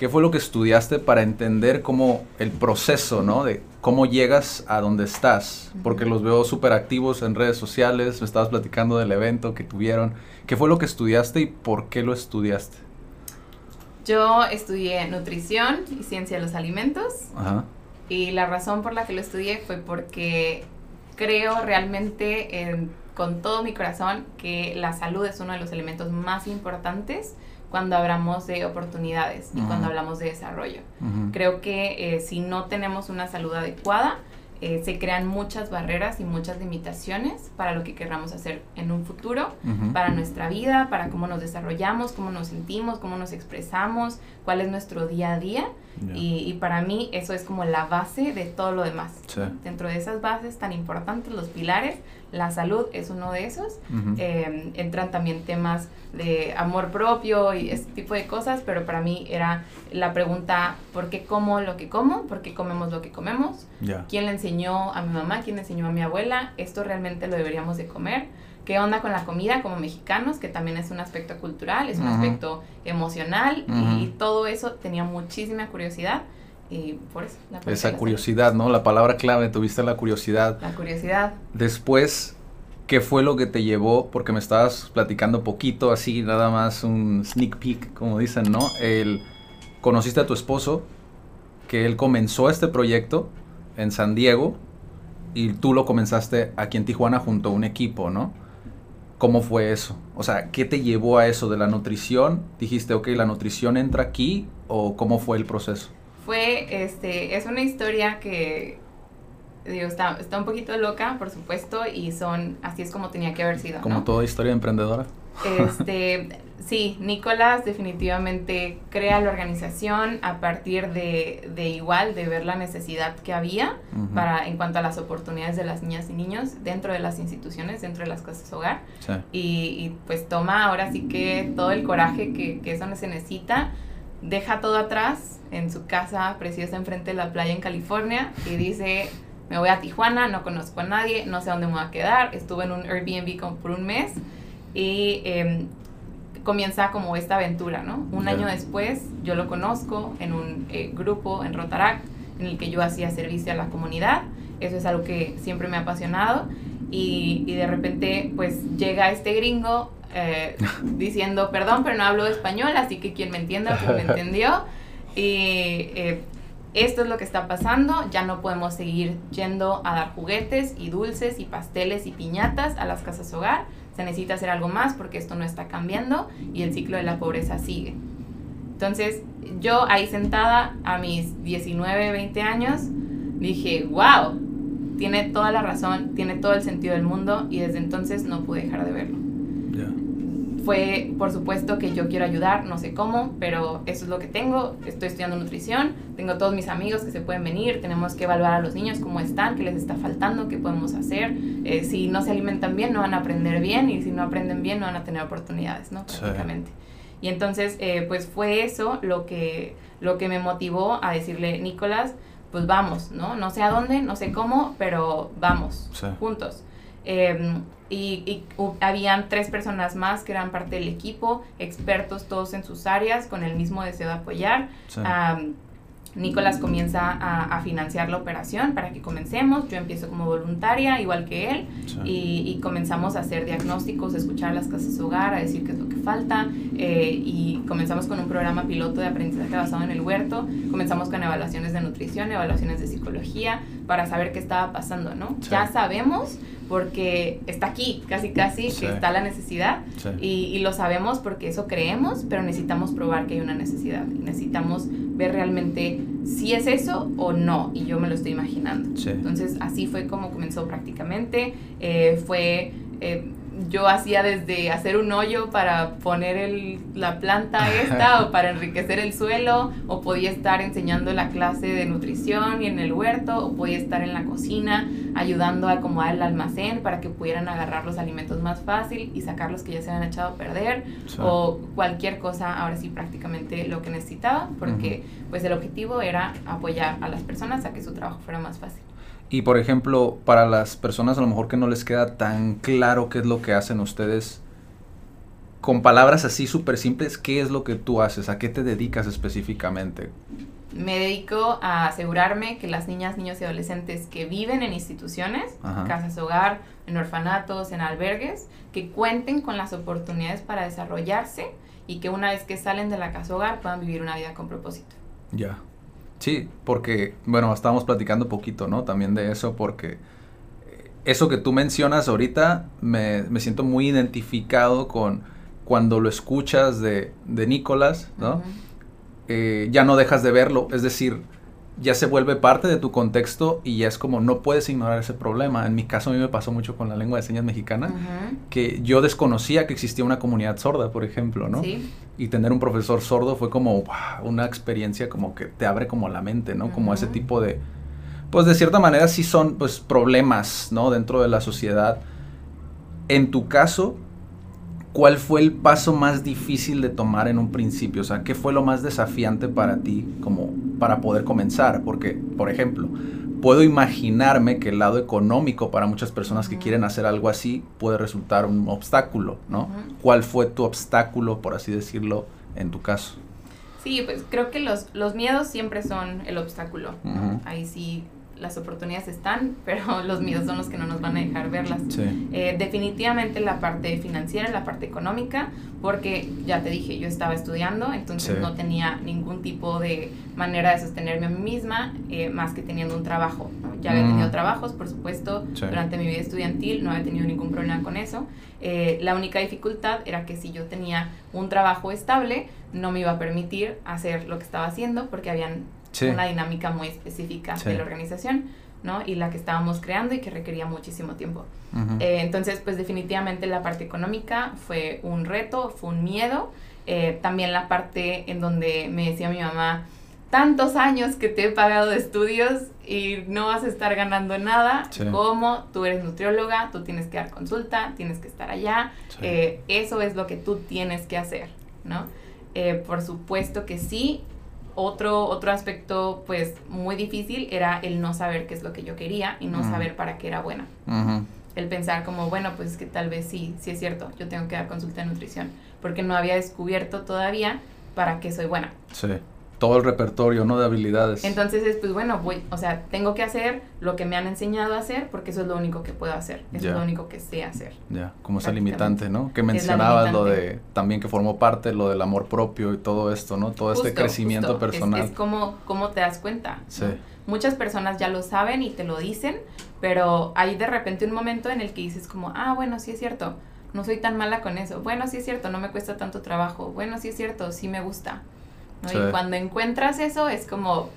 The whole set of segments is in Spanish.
¿qué fue lo que estudiaste para entender cómo el proceso, ¿no? De cómo llegas a donde estás, porque los veo súper activos en redes sociales, me estabas platicando del evento que tuvieron. ¿Qué fue lo que estudiaste y por qué lo estudiaste? Yo estudié nutrición y ciencia de los alimentos. Y la razón por la que lo estudié fue porque creo realmente con todo mi corazón que la salud es uno de los elementos más importantes cuando hablamos de oportunidades y cuando hablamos de desarrollo. Creo que eh, si no tenemos una salud adecuada, eh, se crean muchas barreras y muchas limitaciones para lo que querramos hacer en un futuro, para nuestra vida, para cómo nos desarrollamos, cómo nos sentimos, cómo nos expresamos, cuál es nuestro día a día. Y, para mí eso es como la base de todo lo demás. Dentro de esas bases tan importantes, los pilares, la salud es uno de esos. Em, entran también temas de amor propio y ese tipo de cosas, pero para mí era la pregunta, ¿por qué como lo que como? ¿Por qué comemos lo que comemos? ¿Quién le enseñó a mi mamá? ¿Quién le enseñó a mi abuela? ¿Esto realmente lo deberíamos de comer? ¿Qué onda con la comida como mexicanos? Que también es un aspecto cultural, es un aspecto emocional y, todo eso tenía muchísima curiosidad. Y por eso. Esa curiosidad, ¿no? La palabra clave, tuviste la curiosidad. La curiosidad. Después, ¿qué fue lo que te llevó? Porque me estabas platicando poquito, así, nada más un sneak peek, como dicen, ¿no? El, conociste a tu esposo, que él comenzó este proyecto en San Diego y tú lo comenzaste aquí en Tijuana junto a un equipo, ¿no? ¿Cómo fue eso? O sea, ¿qué te llevó a eso de la nutrición? Dijiste, ok, la nutrición entra aquí o cómo fue el proceso? Fue, este, es una historia que, digo, está, está un poquito loca, por supuesto, y son, así es como tenía que haber sido. Como toda historia emprendedora. Este, sí, Nicolás definitivamente crea la organización a partir de, de igual, de ver la necesidad que había para, en cuanto a las oportunidades de las niñas y niños dentro de las instituciones, dentro de las casas hogar. Y, pues toma ahora sí que todo el coraje que, que eso se necesita, deja todo atrás en su casa preciosa enfrente de la playa en California y dice me voy a Tijuana, no conozco a nadie, no sé dónde me voy a quedar, estuve en un Airbnb como por un mes y em, comienza como esta aventura, ¿no? Un año después yo lo conozco en un eh, grupo en Rotaract en el que yo hacía servicio a la comunidad, eso es algo que siempre me ha apasionado y, y de repente pues llega este gringo eh, diciendo, perdón, pero no hablo español, así que quien me entienda, pues me entendió. Y eh, esto es lo que está pasando, ya no podemos seguir yendo a dar juguetes y dulces y pasteles y piñatas a las casas hogar se necesita hacer algo más porque esto no está cambiando y el ciclo de la pobreza sigue. Entonces, yo ahí sentada a mis 19, 20 años, dije, wow, tiene toda la razón, tiene todo el sentido del mundo y desde entonces no pude dejar de verlo fue, por supuesto, que yo quiero ayudar, no sé cómo, pero eso es lo que tengo. Estoy estudiando nutrición, tengo todos mis amigos que se pueden venir, tenemos que evaluar a los niños cómo están, qué les está faltando, qué podemos hacer. Eh, si no se alimentan bien, no van a aprender bien y si no aprenden bien, no van a tener oportunidades, ¿no? Prácticamente. Y entonces, eh, pues fue eso lo que, lo que me motivó a decirle, Nicolás, pues vamos, ¿no? No sé a dónde, no sé cómo, pero vamos, juntos. Em, y, habían tres personas más que eran parte del equipo, expertos todos en sus áreas, con el mismo deseo de apoyar. Nicolás comienza a, financiar la operación para que comencemos. Yo empiezo como voluntaria, igual que él, y, comenzamos a hacer diagnósticos, a escuchar las casas hogar, a decir qué es lo que falta, eh, y comenzamos con un programa piloto de aprendizaje basado en el huerto. Comenzamos con evaluaciones de nutrición, evaluaciones de psicología, para saber qué estaba pasando, ¿no? Ya sabemos porque está aquí, casi casi, que está la necesidad, y, y lo sabemos porque eso creemos, pero necesitamos probar que hay una necesidad, necesitamos ver realmente si es eso o no, y yo me lo estoy imaginando. Entonces, así fue como comenzó prácticamente. Eh, fue eh, yo hacía desde hacer un hoyo para poner el, la planta esta o para enriquecer el suelo, o podía estar enseñando la clase de nutrición y en el huerto, o podía estar en la cocina ayudando a acomodar el almacén para que pudieran agarrar los alimentos más fácil y sacar los que ya se habían echado a perder, o cualquier cosa, ahora sí prácticamente lo que necesitaba, porque pues el objetivo era apoyar a las personas a que su trabajo fuera más fácil. Y por ejemplo, para las personas a lo mejor que no les queda tan claro qué es lo que hacen ustedes, con palabras así súper simples, ¿qué es lo que tú haces? ¿A qué te dedicas específicamente? Me dedico a asegurarme que las niñas, niños y adolescentes que viven en instituciones, casas hogar, en orfanatos, en albergues, que cuenten con las oportunidades para desarrollarse y que una vez que salen de la casa hogar puedan vivir una vida con propósito. Ya. Sí, porque, bueno, estábamos platicando poquito, ¿no? También de eso, porque eh, eso que tú mencionas ahorita me, me siento muy identificado con cuando lo escuchas de, de Nicolás, ¿no? Eh, ya no dejas de verlo, es decir, ya se vuelve parte de tu contexto y ya es como no puedes ignorar ese problema. En mi caso a mí me pasó mucho con la lengua de señas mexicana, que yo desconocía que existía una comunidad sorda, por ejemplo, ¿no? Y tener un profesor sordo fue como una experiencia como que te abre como la mente, ¿no? Como ese tipo de, pues de cierta manera sí son pues problemas, ¿no? Dentro de la sociedad. En tu caso, ¿cuál fue el paso más difícil de tomar en un principio? O sea, ¿qué fue lo más desafiante para ti como para poder comenzar? Porque, por ejemplo, puedo imaginarme que el lado económico para muchas personas que quieren hacer algo así puede resultar un obstáculo, ¿no? ¿Cuál fue tu obstáculo, por así decirlo, en tu caso? Sí, pues creo que los, los miedos siempre son el obstáculo. Ahí sí las oportunidades están, pero los miedos son los que no nos van a dejar verlas. Eh, definitivamente la parte financiera, la parte económica, porque ya te dije, yo estaba estudiando, entonces no tenía ningún tipo de manera de sostenerme a mí misma, eh, más que teniendo un trabajo. Ya había tenido mm. trabajos, por supuesto, durante mi vida estudiantil, no había tenido ningún problema con eso. Eh, la única dificultad era que si yo tenía un trabajo estable, no me iba a permitir hacer lo que estaba haciendo, porque habían una dinámica muy específica de la organización, ¿no? Y la que estábamos creando y que requería muchísimo tiempo. Eh, entonces, pues definitivamente la parte económica fue un reto, fue un miedo. Eh, también la parte en donde me decía mi mamá, tantos años que te he pagado de estudios y no vas a estar ganando nada, como tú eres nutrióloga, tú tienes que dar consulta, tienes que estar allá, eh, eso es lo que tú tienes que hacer, ¿no? por supuesto que sí, otro, otro aspecto pues muy difícil era el no saber qué es lo que yo quería y no saber para qué era buena. El pensar como, bueno, pues es que tal vez sí, sí es cierto, yo tengo que dar consulta de nutrición, porque no había descubierto todavía para qué soy buena. Sí todo el repertorio, ¿no? De habilidades. Entonces es, pues bueno, voy, o sea, tengo que hacer lo que me han enseñado a hacer porque eso es lo único que puedo hacer, eso es lo único que sé hacer. Ya, como esa limitante, ¿no? Que mencionabas lo de, también que formó parte lo del amor propio y todo esto, ¿no? Todo este crecimiento personal. Es, como, como te das cuenta. Sí. Muchas personas ya lo saben y te lo dicen, pero hay de repente un momento en el que dices como, ah, bueno, sí es cierto, no soy tan mala con eso, bueno, sí es cierto, no me cuesta tanto trabajo, bueno, sí es cierto, sí me gusta. Y cuando encuentras eso es como...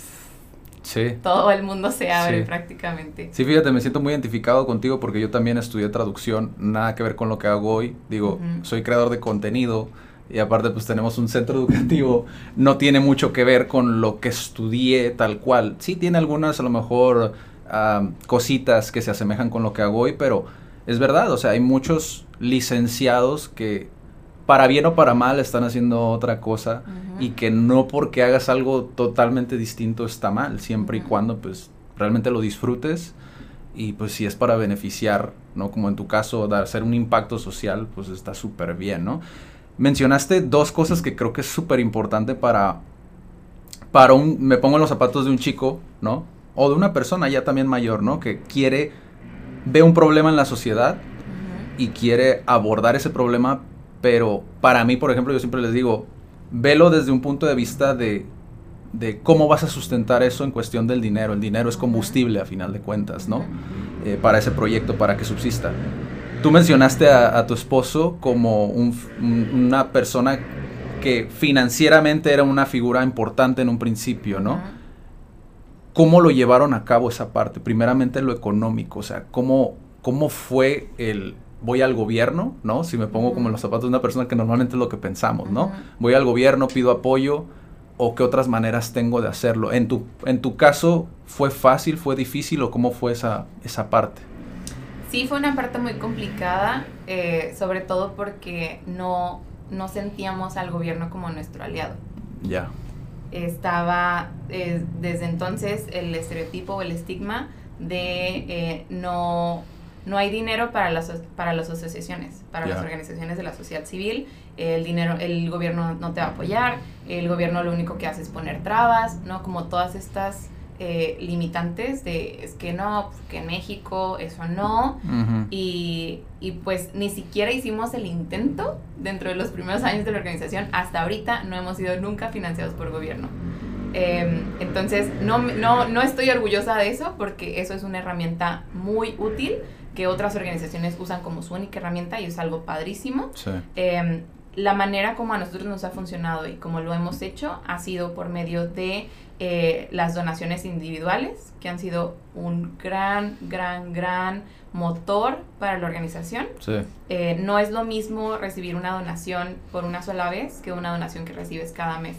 Sí. Todo el mundo se abre prácticamente. Sí, fíjate, me siento muy identificado contigo porque yo también estudié traducción, nada que ver con lo que hago hoy. Digo, soy creador de contenido y aparte pues tenemos un centro educativo, no tiene mucho que ver con lo que estudié tal cual. Sí tiene algunas a lo mejor cositas que se asemejan con lo que hago hoy, pero es verdad, o sea, hay muchos licenciados que para bien o para mal están haciendo otra cosa y que no porque hagas algo totalmente distinto está mal, siempre y cuando pues realmente lo disfrutes y pues si es para beneficiar, ¿no? Como en tu caso, dar, hacer un impacto social, pues está súper bien, ¿no? Mencionaste dos cosas que creo que es súper importante para, para un, me pongo en los zapatos de un chico, ¿no? O de una persona ya también mayor, ¿no? Que quiere, ve un problema en la sociedad y quiere abordar ese problema pero para mí, por ejemplo, yo siempre les digo, velo desde un punto de vista de, cómo vas a sustentar eso en cuestión del dinero. El dinero es combustible a final de cuentas, ¿no? Eh, para ese proyecto, para que subsista. Tú mencionaste a, tu esposo como una persona que financieramente era una figura importante en un principio, ¿no? ¿Cómo lo llevaron a cabo esa parte? Primeramente lo económico, o sea, ¿cómo, cómo fue el, voy al gobierno, ¿no? Si me pongo como en los zapatos de una persona que normalmente es lo que pensamos, ¿no? Voy al gobierno, pido apoyo o qué otras maneras tengo de hacerlo. En tu, en tu caso, ¿fue fácil, fue difícil o cómo fue esa, esa parte? Sí, fue una parte muy complicada, eh, sobre todo porque no, no sentíamos al gobierno como nuestro aliado. Ya. Estaba eh, desde entonces el estereotipo o el estigma de eh, no no hay dinero para las, para las asociaciones, para las organizaciones de la sociedad civil, el dinero, el gobierno no te va a apoyar, el gobierno lo único que hace es poner trabas, ¿no? Como todas estas eh, limitantes de es que no, que en México eso no, y, y, pues ni siquiera hicimos el intento dentro de los primeros años de la organización, hasta ahorita no hemos sido nunca financiados por gobierno. Em, entonces, no, no, no estoy orgullosa de eso porque eso es una herramienta muy útil que otras organizaciones usan como su única herramienta y es algo padrísimo. Em, la manera como a nosotros nos ha funcionado y como lo hemos hecho ha sido por medio de eh, las donaciones individuales, que han sido un gran, gran, gran motor para la organización. Eh, no es lo mismo recibir una donación por una sola vez que una donación que recibes cada mes.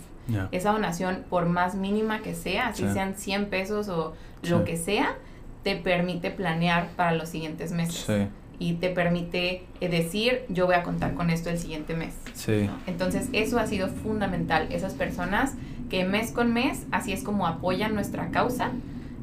Esa donación, por más mínima que sea, así sean 100 pesos o lo que sea, te permite planear para los siguientes meses. Y te permite eh, decir, yo voy a contar con esto el siguiente mes. Entonces, eso ha sido fundamental. Esas personas que mes con mes, así es como apoyan nuestra causa,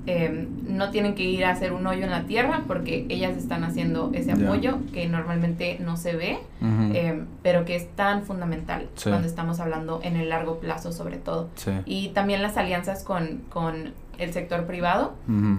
Em, no tienen que ir a hacer un hoyo en la tierra porque ellas están haciendo ese apoyo que normalmente no se ve, em, pero que es tan fundamental cuando estamos hablando en el largo plazo sobre todo. Y también las alianzas con, con el sector privado,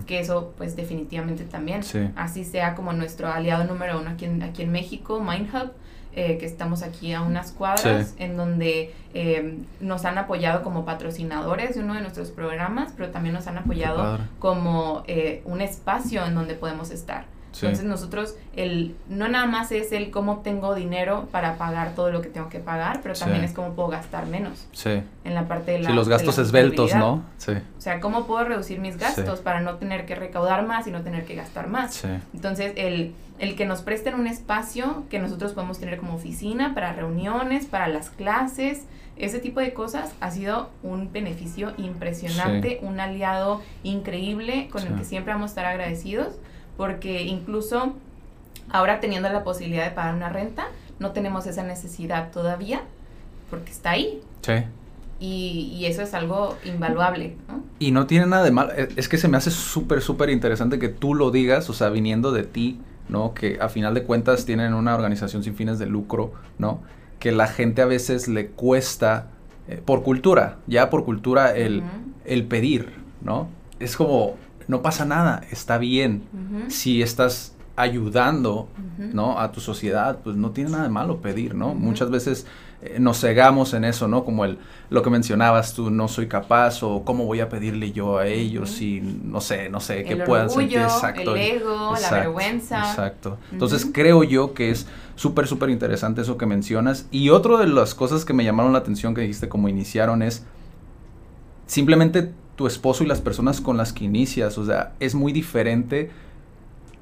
que eso pues definitivamente también, así sea como nuestro aliado número uno aquí en, aquí en México, MindHub, eh, que estamos aquí a unas cuadras, en donde eh, nos han apoyado como patrocinadores de uno de nuestros programas, pero también nos han apoyado como eh, un espacio en donde podemos estar. Entonces nosotros, el, no nada más es el cómo tengo dinero para pagar todo lo que tengo que pagar, pero también es cómo puedo gastar menos. Sí. En la parte de la... Sí, los gastos esbeltos, ¿no? Sí. O sea, cómo puedo reducir mis gastos para no tener que recaudar más y no tener que gastar más. Sí. Entonces, el, el que nos presten un espacio que nosotros podemos tener como oficina para reuniones, para las clases, ese tipo de cosas ha sido un beneficio impresionante, un aliado increíble con el que siempre vamos a estar agradecidos porque incluso ahora teniendo la posibilidad de pagar una renta, no tenemos esa necesidad todavía, porque está ahí. Sí. Y, y, eso es algo invaluable, ¿no? Y no tiene nada de mal, e, es que se me hace súper, súper interesante que tú lo digas, o sea, viniendo de ti, ¿no? Que a final de cuentas tienen una organización sin fines de lucro, ¿no? Que la gente a veces le cuesta, eh, por cultura, ya por cultura, el, el pedir, ¿no? Es como, no pasa nada, está bien. Si estás ayudando, ¿no? A tu sociedad, pues no tiene nada de malo pedir, ¿no? Muchas veces eh, nos cegamos en eso, ¿no? Como el, lo que mencionabas tú, no soy capaz o cómo voy a pedirle yo a ellos si, no sé, no sé, que puedan sentir. Exacto. El ego, la vergüenza. Exacto. Entonces creo yo que es súper, súper interesante eso que mencionas. Y otra de las cosas que me llamaron la atención que dijiste como iniciaron es simplemente tu esposo y las personas con las que inicias. O sea, es muy diferente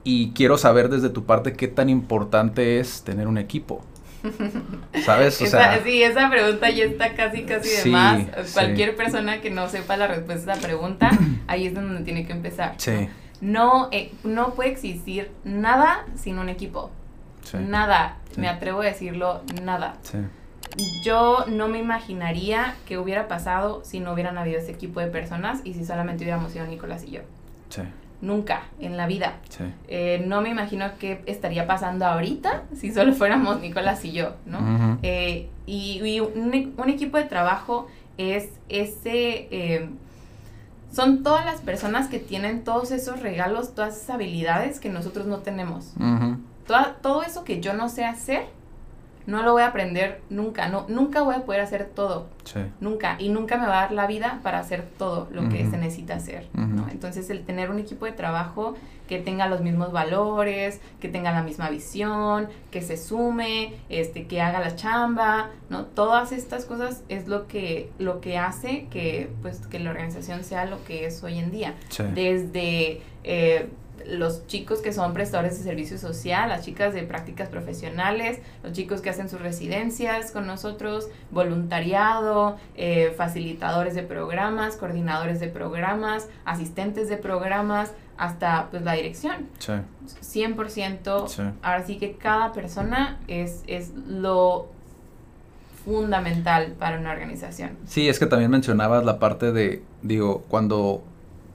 y quiero saber desde tu parte qué tan importante es tener un equipo. ¿Sabes? O sea, sí, esa pregunta ya está casi, casi de más. Cualquier persona que no sepa la respuesta a esa pregunta, ahí es donde tiene que empezar. Sí. No, eh, no puede existir nada sin un equipo. Nada. Me atrevo a decirlo, nada. Sí yo no me imaginaría que hubiera pasado si no hubieran habido ese equipo de personas y si solamente hubiéramos sido Nicolás y yo. Sí. Nunca en la vida. Sí. Eh, no me imagino qué estaría pasando ahorita si solo fuéramos Nicolás y yo, ¿no? Eh, y, un, equipo de trabajo es ese... Eh, son todas las personas que tienen todos esos regalos, todas esas habilidades que nosotros no tenemos. todo eso que yo no sé hacer, no lo voy a aprender nunca, no, nunca voy a poder hacer todo, nunca, y nunca me va a dar la vida para hacer todo lo que se necesita hacer, ¿no? Entonces el tener un equipo de trabajo que tenga los mismos valores, que tenga la misma visión, que se sume, este, que haga la chamba, ¿no? Todas estas cosas es lo que, lo que hace que, pues, que la organización sea lo que es hoy en día. Desde eh, los chicos que son prestadores de servicio social, las chicas de prácticas profesionales, los chicos que hacen sus residencias con nosotros, voluntariado, eh, facilitadores de programas, coordinadores de programas, asistentes de programas, hasta pues la dirección. Sí. 100%. Ahora sí que cada persona es, es lo fundamental para una organización. Sí, es que también mencionabas la parte de, digo, cuando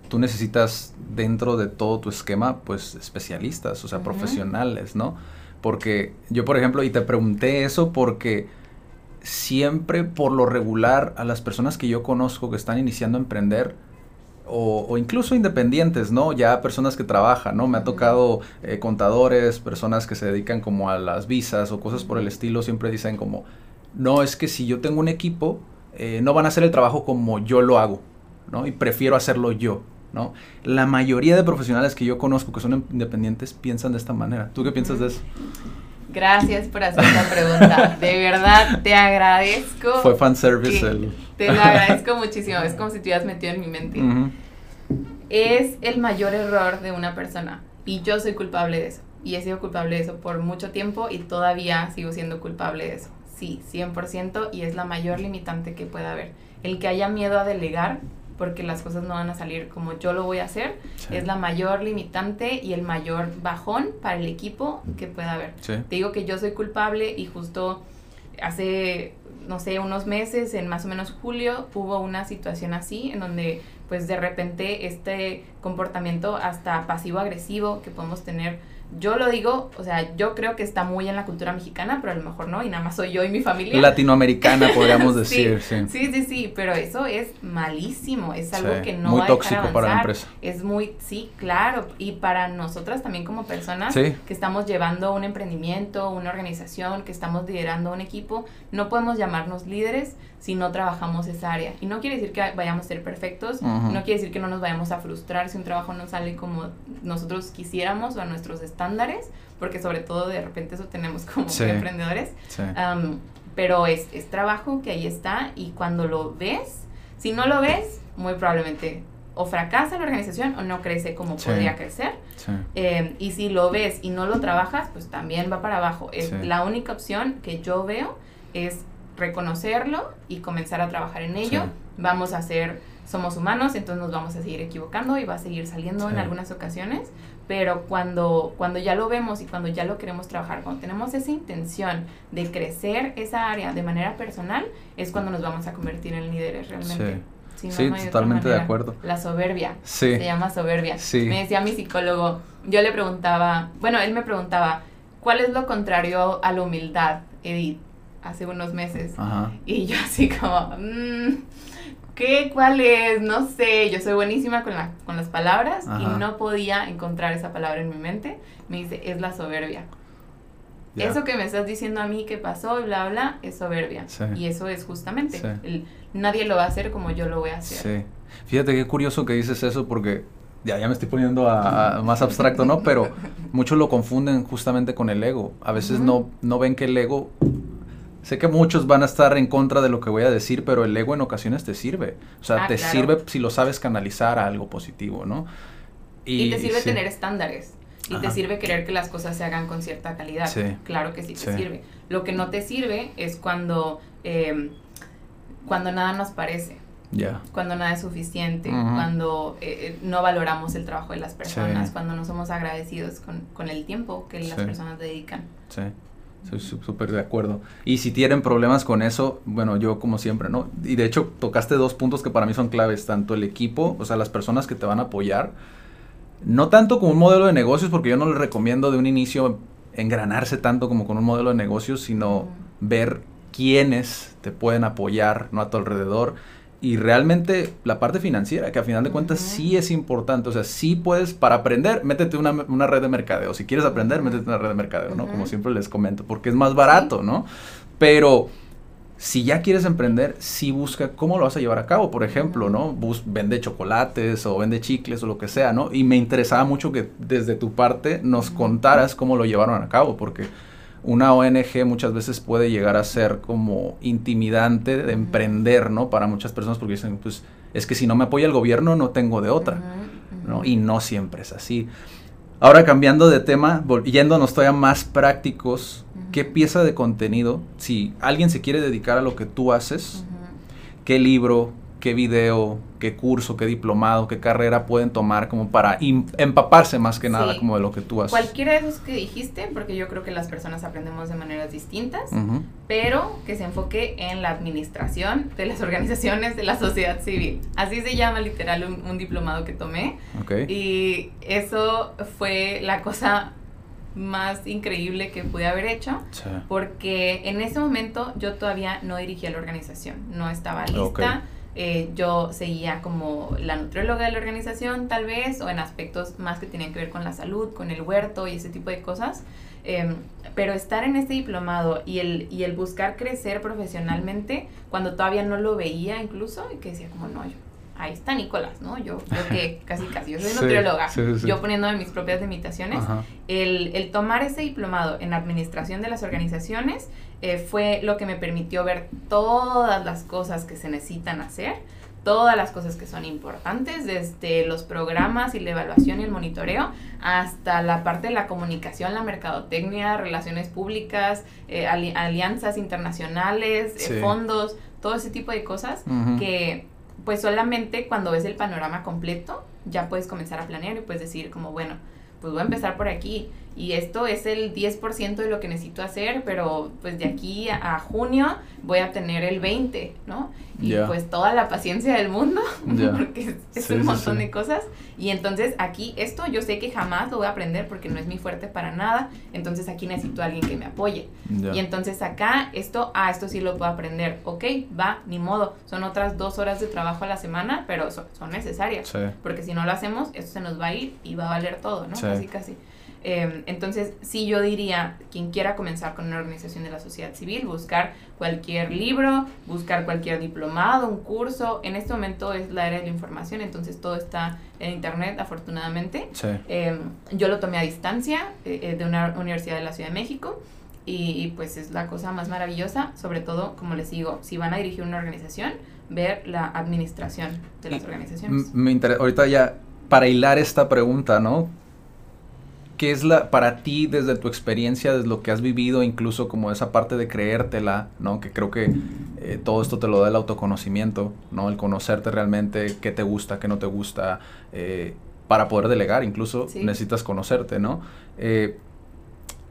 tú necesitas dentro de todo tu esquema, pues especialistas, o sea, profesionales, ¿no? Porque yo, por ejemplo, y te pregunté eso porque siempre por lo regular a las personas que yo conozco que están iniciando a emprender, o, incluso independientes, ¿no? Ya personas que trabajan, ¿no? Me ha tocado eh, contadores, personas que se dedican como a las visas o cosas por el estilo, siempre dicen como, no, es que si yo tengo un equipo, eh, no van a hacer el trabajo como yo lo hago, ¿no? Y prefiero hacerlo yo, ¿no? La mayoría de profesionales que yo conozco que son independientes piensan de esta manera. ¿Tú qué piensas de eso? Gracias por hacer esta pregunta. De verdad, te agradezco. Fue fanservice el... Te lo agradezco muchísimo. Es como si te hubieras metido en mi mente. Es el mayor error de una persona. Y yo soy culpable de eso. Y he sido culpable de eso por mucho tiempo y todavía sigo siendo culpable de eso. Sí, 100% y es la mayor limitante que pueda haber. El que haya miedo a delegar porque las cosas no van a salir como yo lo voy a hacer, es la mayor limitante y el mayor bajón para el equipo que pueda haber. Te digo que yo soy culpable y justo hace, no sé, unos meses, en más o menos julio, hubo una situación así en donde pues de repente este comportamiento hasta pasivo-agresivo que podemos tener yo lo digo, o sea, yo creo que está muy en la cultura mexicana, pero a lo mejor no, y nada más soy yo y mi familia. Latinoamericana, podríamos decir, sí, sí. Sí, sí, pero eso es malísimo, es algo que no muy va tóxico a para la empresa. Es muy, sí, claro, y para nosotras también como personas que estamos llevando un emprendimiento, una organización, que estamos liderando un equipo, no podemos llamarnos líderes si no trabajamos esa área. Y no quiere decir que vayamos a ser perfectos, no quiere decir que no nos vayamos a frustrar si un trabajo no sale como nosotros quisiéramos o a nuestros estándares, porque sobre todo de repente eso tenemos como emprendedores. pero es, es trabajo que ahí está y cuando lo ves, si no lo ves, muy probablemente o fracasa la organización o no crece como podría crecer. Em, y si lo ves y no lo trabajas, pues también va para abajo. Es la única opción que yo veo es reconocerlo y comenzar a trabajar en ello. Vamos a ser, somos humanos, entonces nos vamos a seguir equivocando y va a seguir saliendo en algunas ocasiones, pero cuando, cuando ya lo vemos y cuando ya lo queremos trabajar, cuando tenemos esa intención de crecer esa área de manera personal, es cuando nos vamos a convertir en líderes realmente. Sí. totalmente de acuerdo. La soberbia. Se llama soberbia. Me decía mi psicólogo, yo le preguntaba, bueno, él me preguntaba, ¿cuál es lo contrario a la humildad, Edith? Hace unos meses. Y yo así como, mm, ¿qué? ¿Cuál es? No sé, yo soy buenísima con, la, con las palabras y no podía encontrar esa palabra en mi mente. Me dice, es la soberbia. Eso que me estás diciendo a mí que pasó, bla, bla, es soberbia. Y eso es justamente, nadie lo va a hacer como yo lo voy a hacer. Sí. Fíjate qué curioso que dices eso porque ya, ya me estoy poniendo a, más abstracto, ¿no? Pero muchos lo confunden justamente con el ego. A veces no, no ven que el ego Sé que muchos van a estar en contra de lo que voy a decir, pero el ego en ocasiones te sirve. O sea, ah, te sirve si lo sabes canalizar a algo positivo, ¿no? Y, te sirve tener estándares. Y te sirve querer que las cosas se hagan con cierta calidad. Claro que sí te sirve. Lo que no te sirve es cuando, em, cuando nada nos parece. Cuando nada es suficiente, cuando eh, eh, no valoramos el trabajo de las personas, cuando no somos agradecidos con, con el tiempo que las personas dedican. Sí. Estoy súper de acuerdo. Y si tienen problemas con eso, bueno, yo como siempre, ¿no? Y de hecho tocaste dos puntos que para mí son claves, tanto el equipo, o sea, las personas que te van a apoyar, no tanto como un modelo de negocios, porque yo no les recomiendo de un inicio engranarse tanto como con un modelo de negocios, sino ver quiénes te pueden apoyar, ¿no? A tu alrededor y realmente la parte financiera, que a final de cuentas sí es importante, o sea, sí puedes, para aprender, métete una, una red de mercadeo, si quieres aprender, métete una red de mercadeo, ¿no? Como siempre les comento, porque es más barato, ¿no? Pero si ya quieres emprender, sí busca cómo lo vas a llevar a cabo, por ejemplo, ¿no? Bus, vende chocolates o vende chicles o lo que sea, ¿no? Y me interesaba mucho que desde tu parte nos contaras cómo lo llevaron a cabo, porque una ONG muchas veces puede llegar a ser como intimidante de emprender, ¿no? Para muchas personas porque dicen, pues es que si no me apoya el gobierno no tengo de otra, ¿no? Y no siempre es así. Ahora cambiando de tema, yéndonos todavía más prácticos, ¿qué pieza de contenido, si alguien se quiere dedicar a lo que tú haces, qué libro, qué video, qué curso, qué diplomado, qué carrera pueden tomar como para empaparse más que nada como de lo que tú haces. Cualquiera de esos que dijiste, porque yo creo que las personas aprendemos de maneras distintas, pero que se enfoque en la administración de las organizaciones de la sociedad civil. Así se llama literal un, diplomado que tomé. Y eso fue la cosa más increíble que pude haber hecho, porque en ese momento yo todavía no dirigía la organización, no estaba lista. Eh, yo seguía como la nutrióloga de la organización tal vez, o en aspectos más que tenían que ver con la salud, con el huerto y ese tipo de cosas. Em, pero estar en este diplomado y el, y el buscar crecer profesionalmente, cuando todavía no lo veía incluso, y que decía como, no, yo ahí está Nicolás, ¿no? Yo creo que casi casi, yo soy nutrióloga, yo poniéndome mis propias limitaciones, el, el, tomar ese diplomado en administración de las organizaciones eh, fue lo que me permitió ver todas las cosas que se necesitan hacer, todas las cosas que son importantes, desde los programas y la evaluación y el monitoreo, hasta la parte de la comunicación, la mercadotecnia, relaciones públicas, eh, alianzas internacionales, eh, fondos, todo ese tipo de cosas que pues solamente cuando ves el panorama completo ya puedes comenzar a planear y puedes decir como, bueno, pues voy a empezar por aquí y esto es el 10% de lo que necesito hacer, pero pues de aquí a, junio voy a tener el 20, ¿no? Y pues toda la paciencia del mundo, porque es, un montón de cosas. Y entonces aquí esto yo sé que jamás lo voy a aprender porque no es mi fuerte para nada, entonces aquí necesito a alguien que me apoye. Y entonces acá esto, ah, esto sí lo puedo aprender, ok, va, ni modo, son otras dos horas de trabajo a la semana, pero son, son necesarias, porque si no lo hacemos, esto se nos va a ir y va a valer todo, ¿no? Casi, casi. Em, entonces, sí, yo diría, quien quiera comenzar con una organización de la sociedad civil, buscar cualquier libro, buscar cualquier diplomado, un curso. En este momento es la era de la información, entonces todo está en Internet, afortunadamente. Em, yo lo tomé a distancia eh, eh, de una universidad de la Ciudad de México. Y, pues es la cosa más maravillosa, sobre todo, como les digo, si van a dirigir una organización, ver la administración de las organizaciones. Me interesa, ahorita ya, para hilar esta pregunta, ¿no? ¿Qué es la para ti desde tu experiencia, desde lo que has vivido, incluso como esa parte de creértela, ¿no? Que creo que eh, todo esto te lo da el autoconocimiento, ¿no? El conocerte realmente, qué te gusta, qué no te gusta, eh, para poder delegar incluso necesitas conocerte, ¿no? Eh,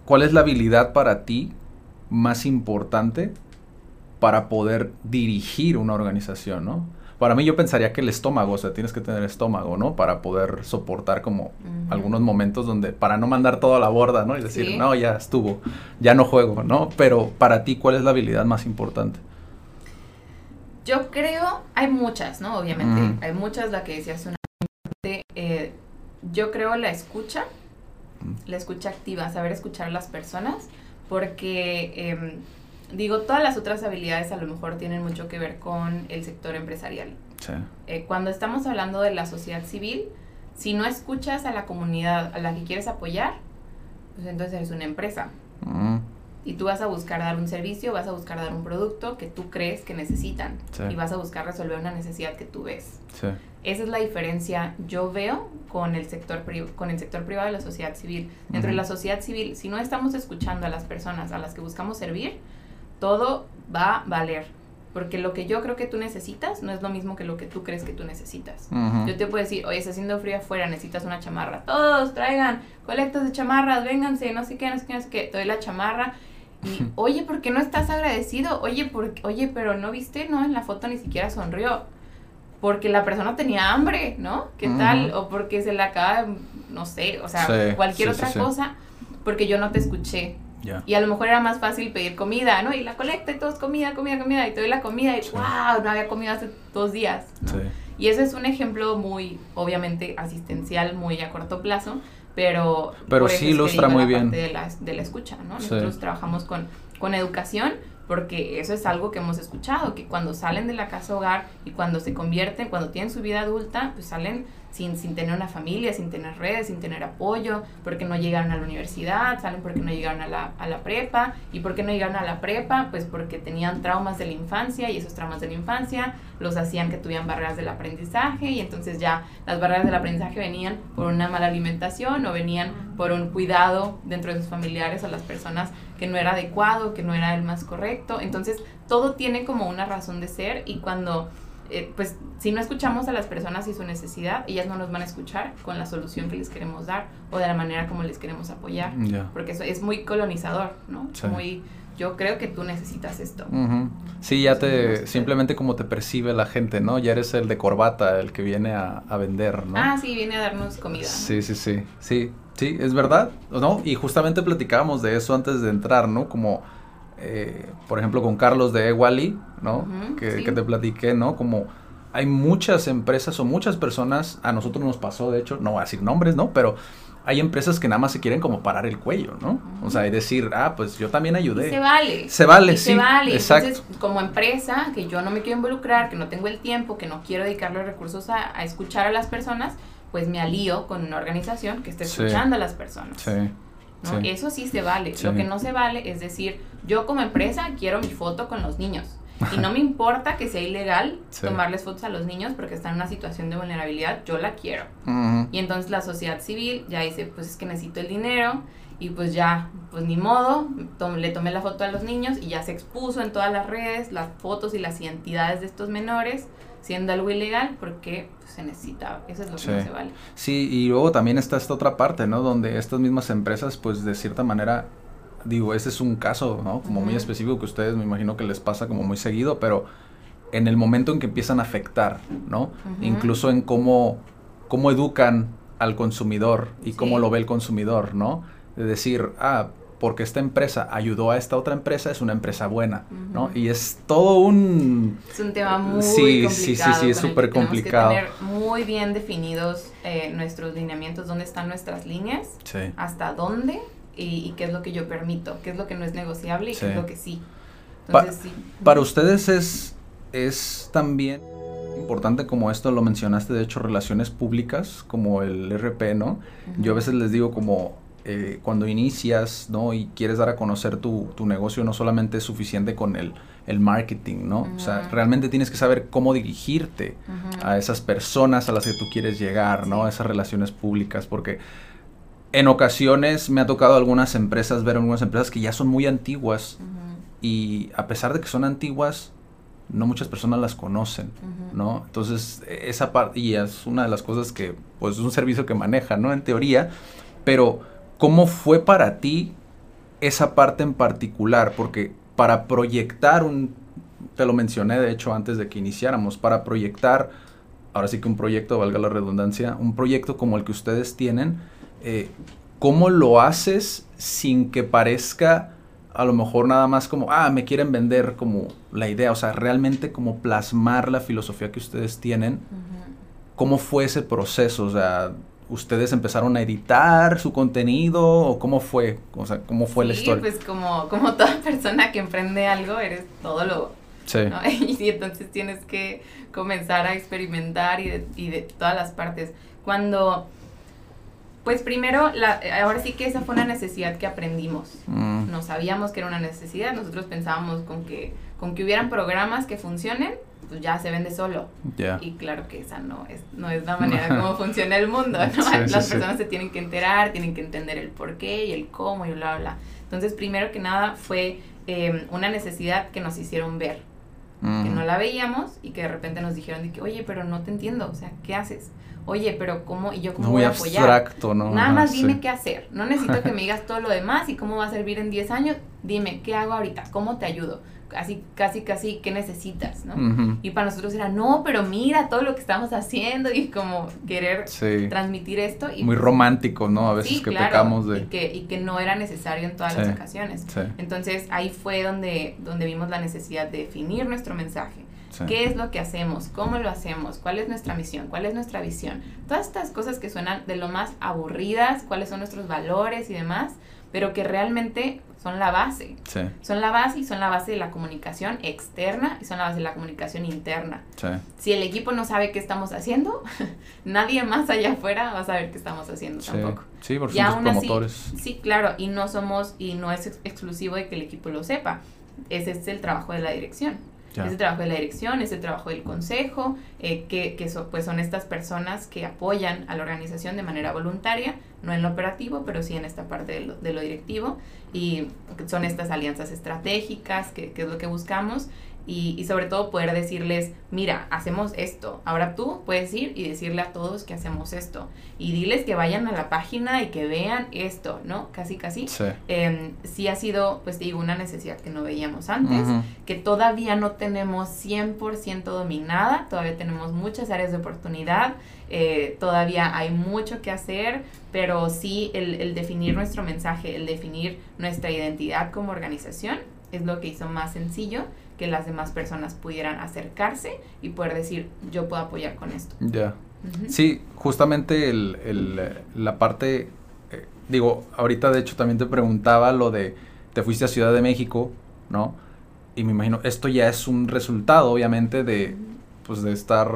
¿Cuál es la habilidad para ti más importante para poder dirigir una organización, ¿no? Para mí yo pensaría que el estómago, o sea, tienes que tener estómago, ¿no? Para poder soportar como algunos momentos donde, para no mandar todo a la borda, ¿no? Y decir, no, ya estuvo, ya no juego, ¿no? Pero para ti, ¿cuál es la habilidad más importante? Yo creo, hay muchas, ¿no? Obviamente, hay muchas, la que decías una eh, yo creo la escucha, la escucha activa, saber escuchar a las personas, porque em, Digo, todas las otras habilidades a lo mejor tienen mucho que ver con el sector empresarial. Eh, cuando estamos hablando de la sociedad civil, si no escuchas a la comunidad a la que quieres apoyar, pues entonces eres una empresa. Mm. Y tú vas a buscar dar un servicio, vas a buscar dar un producto que tú crees que necesitan. Y vas a buscar resolver una necesidad que tú ves. Esa es la diferencia, yo veo, con el sector, con el sector privado de la sociedad civil. Dentro de la sociedad civil, si no estamos escuchando a las personas a las que buscamos servir, todo va a valer. Porque lo que yo creo que tú necesitas no es lo mismo que lo que tú crees que tú necesitas. Yo te puedo decir, oye, está haciendo frío afuera, necesitas una chamarra. Todos traigan colectas de chamarras, vénganse, no sé qué, no sé qué, no sé qué. Te doy la chamarra. Y, oye, ¿por qué no estás agradecido? Oye, por, oye, pero no viste, ¿no? En la foto ni siquiera sonrió. Porque la persona tenía hambre, ¿no? ¿Qué tal? O porque se le acaba, no sé, o sea, cualquier otra cosa. Porque yo no te escuché y a lo mejor era más fácil pedir comida, ¿no? Y la colecta y todos comida, comida, comida. Y te doy la comida y wow, no había comido hace dos días. Y ese es un ejemplo muy, obviamente, asistencial, muy a corto plazo, pero... Pero sí ilustra muy bien. De la, de la escucha, ¿no? Nosotros trabajamos con, con educación porque eso es algo que hemos escuchado, que cuando salen de la casa hogar y cuando se convierten, cuando tienen su vida adulta, pues salen sin, sin tener una familia, sin tener redes, sin tener apoyo, porque no llegaron a la universidad, salen porque no llegaron a la, a la prepa, y por qué no llegaron a la prepa, pues porque tenían traumas de la infancia, y esos traumas de la infancia los hacían que tuvieran barreras del aprendizaje, y entonces ya las barreras del aprendizaje venían por una mala alimentación o venían por un cuidado dentro de sus familiares a las personas que no era adecuado, que no era el más correcto, entonces todo tiene como una razón de ser, y cuando eh, pues si no escuchamos a las personas y su necesidad, ellas no nos van a escuchar con la solución que les queremos dar o de la manera como les queremos apoyar. Porque eso es muy colonizador, ¿no? Muy yo creo que tú necesitas esto. Sí, ya te, simplemente como te percibe la gente, ¿no? Ya eres el de corbata, el que viene a, vender, ¿no? Ah, sí, viene a darnos comida. Sí, sí, sí, sí, sí, es verdad, ¿no? Y justamente platicábamos de eso antes de entrar, ¿no? Como, eh, por ejemplo, con Carlos de Wally, ¿no? que, que te platiqué, ¿no? Como hay muchas empresas o muchas personas, a nosotros nos pasó, de hecho, no voy a decir nombres, ¿no? Pero hay empresas que nada más se quieren como parar el cuello, ¿no? O sea, y decir, ah, pues yo también ayudé. se vale. Se vale, sí. Se vale. Exacto. Entonces, como empresa, que yo no me quiero involucrar, que no tengo el tiempo, que no quiero dedicar los recursos a, escuchar a las personas, pues me alío con una organización que esté escuchando a las personas. Sí. ¿No? Eso sí se vale. Lo que no se vale es decir, yo como empresa quiero mi foto con los niños. Y no me importa que sea ilegal tomarles fotos a los niños porque están en una situación de vulnerabilidad, yo la quiero. Y entonces la sociedad civil ya dice, pues es que necesito el dinero y pues ya, pues ni modo, le tomé la foto a los niños y ya se expuso en todas las redes las fotos y las identidades de estos menores siendo algo ilegal porque pues, se necesitaba, eso es lo que no se vale. Sí, y luego también está esta otra parte, ¿no? Donde estas mismas empresas pues de cierta manera digo, ese es un caso, ¿no? Como muy específico que ustedes me imagino que les pasa como muy seguido, pero en el momento en que empiezan a afectar, ¿no? Incluso en cómo, cómo educan al consumidor y cómo lo ve el consumidor, ¿no? De decir, ah, porque esta empresa ayudó a esta otra empresa, es una empresa buena, ¿no? Y es todo un... Es un tema muy sí, complicado. Sí, sí, sí, es súper complicado. Que tener muy bien definidos eh, nuestros lineamientos, dónde están nuestras líneas, hasta dónde y, qué es lo que yo permito, qué es lo que no es negociable y qué es lo que sí. Entonces, sí. Para ustedes es, es también importante como esto lo mencionaste, de hecho, relaciones públicas, como el RP, ¿no? Yo a veces les digo como eh, cuando inicias, ¿no? Y quieres dar a conocer tu, tu negocio, no solamente es suficiente con el, el marketing, ¿no? O sea, realmente tienes que saber cómo dirigirte a esas personas a las que tú quieres llegar, ¿no? Esas relaciones públicas, porque en ocasiones me ha tocado algunas empresas, ver algunas empresas que ya son muy antiguas y a pesar de que son antiguas, no muchas personas las conocen, ¿no? Entonces, esa parte, y es una de las cosas que, pues, es un servicio que maneja, ¿no? En teoría, pero, ¿cómo fue para ti esa parte en particular? Porque para proyectar un, te lo mencioné, de hecho, antes de que iniciáramos, para proyectar, ahora sí que un proyecto, valga la redundancia, un proyecto como el que ustedes tienen, eh, ¿cómo lo haces sin que parezca a lo mejor nada más como, ah, me quieren vender como la idea, o sea, realmente como plasmar la filosofía que ustedes tienen? ¿Cómo fue ese proceso? O sea, ¿ustedes empezaron a editar su contenido o cómo fue? O sea, ¿cómo fue la historia? pues como, como toda persona que emprende algo, eres todo lo... Sí. Y entonces tienes que comenzar a experimentar y de, y de todas las partes. Cuando pues primero, la, ahora sí que esa fue una necesidad que aprendimos. Mm. No sabíamos que era una necesidad, nosotros pensábamos con que, con que hubieran programas que funcionen, pues ya se vende solo. Y claro que esa no es, no es la manera como funciona el mundo, Las personas se tienen que enterar, tienen que entender el por qué y el cómo y bla, bla. Entonces, primero que nada fue em, una necesidad que nos hicieron ver, que no la veíamos y que de repente nos dijeron de que, oye, pero no te entiendo, o sea, ¿qué haces? oye, pero ¿cómo? ¿Y yo cómo voy a apoyar? abstracto, ¿no? Nada más dime qué hacer. No necesito que me digas todo lo demás y cómo va a servir en 10 años. Dime, ¿qué hago ahorita? ¿Cómo te ayudo? Así, casi, casi, ¿qué necesitas? ¿no? Y para nosotros era, no, pero mira todo lo que estamos haciendo y como querer transmitir esto. Y Muy romántico, ¿no? A veces que pecamos de... Y que, y que no era necesario en todas las ocasiones. Entonces ahí fue donde, donde vimos la necesidad de definir nuestro mensaje ¿Qué es lo que hacemos? ¿Cómo lo hacemos? ¿Cuál es nuestra misión? ¿Cuál es nuestra visión? Todas estas cosas que suenan de lo más aburridas, cuáles son nuestros valores y demás, pero que realmente son la base. Son la base y son la base de la comunicación externa y son la base de la comunicación interna. Si el equipo no sabe qué estamos haciendo, nadie más allá afuera va a saber qué estamos haciendo tampoco. Sí, por somos promotores. sí, claro, y no somos, y no es exclusivo de que el equipo lo sepa. Ese es el trabajo de la dirección. Es el trabajo de la dirección, es el trabajo del consejo, eh, que, que pues son estas personas que apoyan a la organización de manera voluntaria, no en lo operativo, pero sí en esta parte de lo, de lo directivo. Y son estas alianzas estratégicas, que, que, es lo que buscamos. Y, sobre todo poder decirles, mira, hacemos esto. Ahora tú puedes ir y decirle a todos que hacemos esto. Y diles que vayan a la página y que vean esto, ¿no? Casi, casi. Sí, em, sí ha sido, pues digo, una necesidad que no veíamos antes, que todavía no tenemos 100% dominada, todavía tenemos muchas áreas de oportunidad, eh, todavía hay mucho que hacer, pero sí el, el definir nuestro mensaje, el definir nuestra identidad como organización es lo que hizo más sencillo que las demás personas pudieran acercarse y poder decir, yo puedo apoyar con esto. Ya. Sí, justamente el, la parte, eh, digo, ahorita de hecho también te preguntaba lo de, te fuiste a Ciudad de México, ¿no? Y me imagino, esto ya es un resultado, obviamente, de, pues, de estar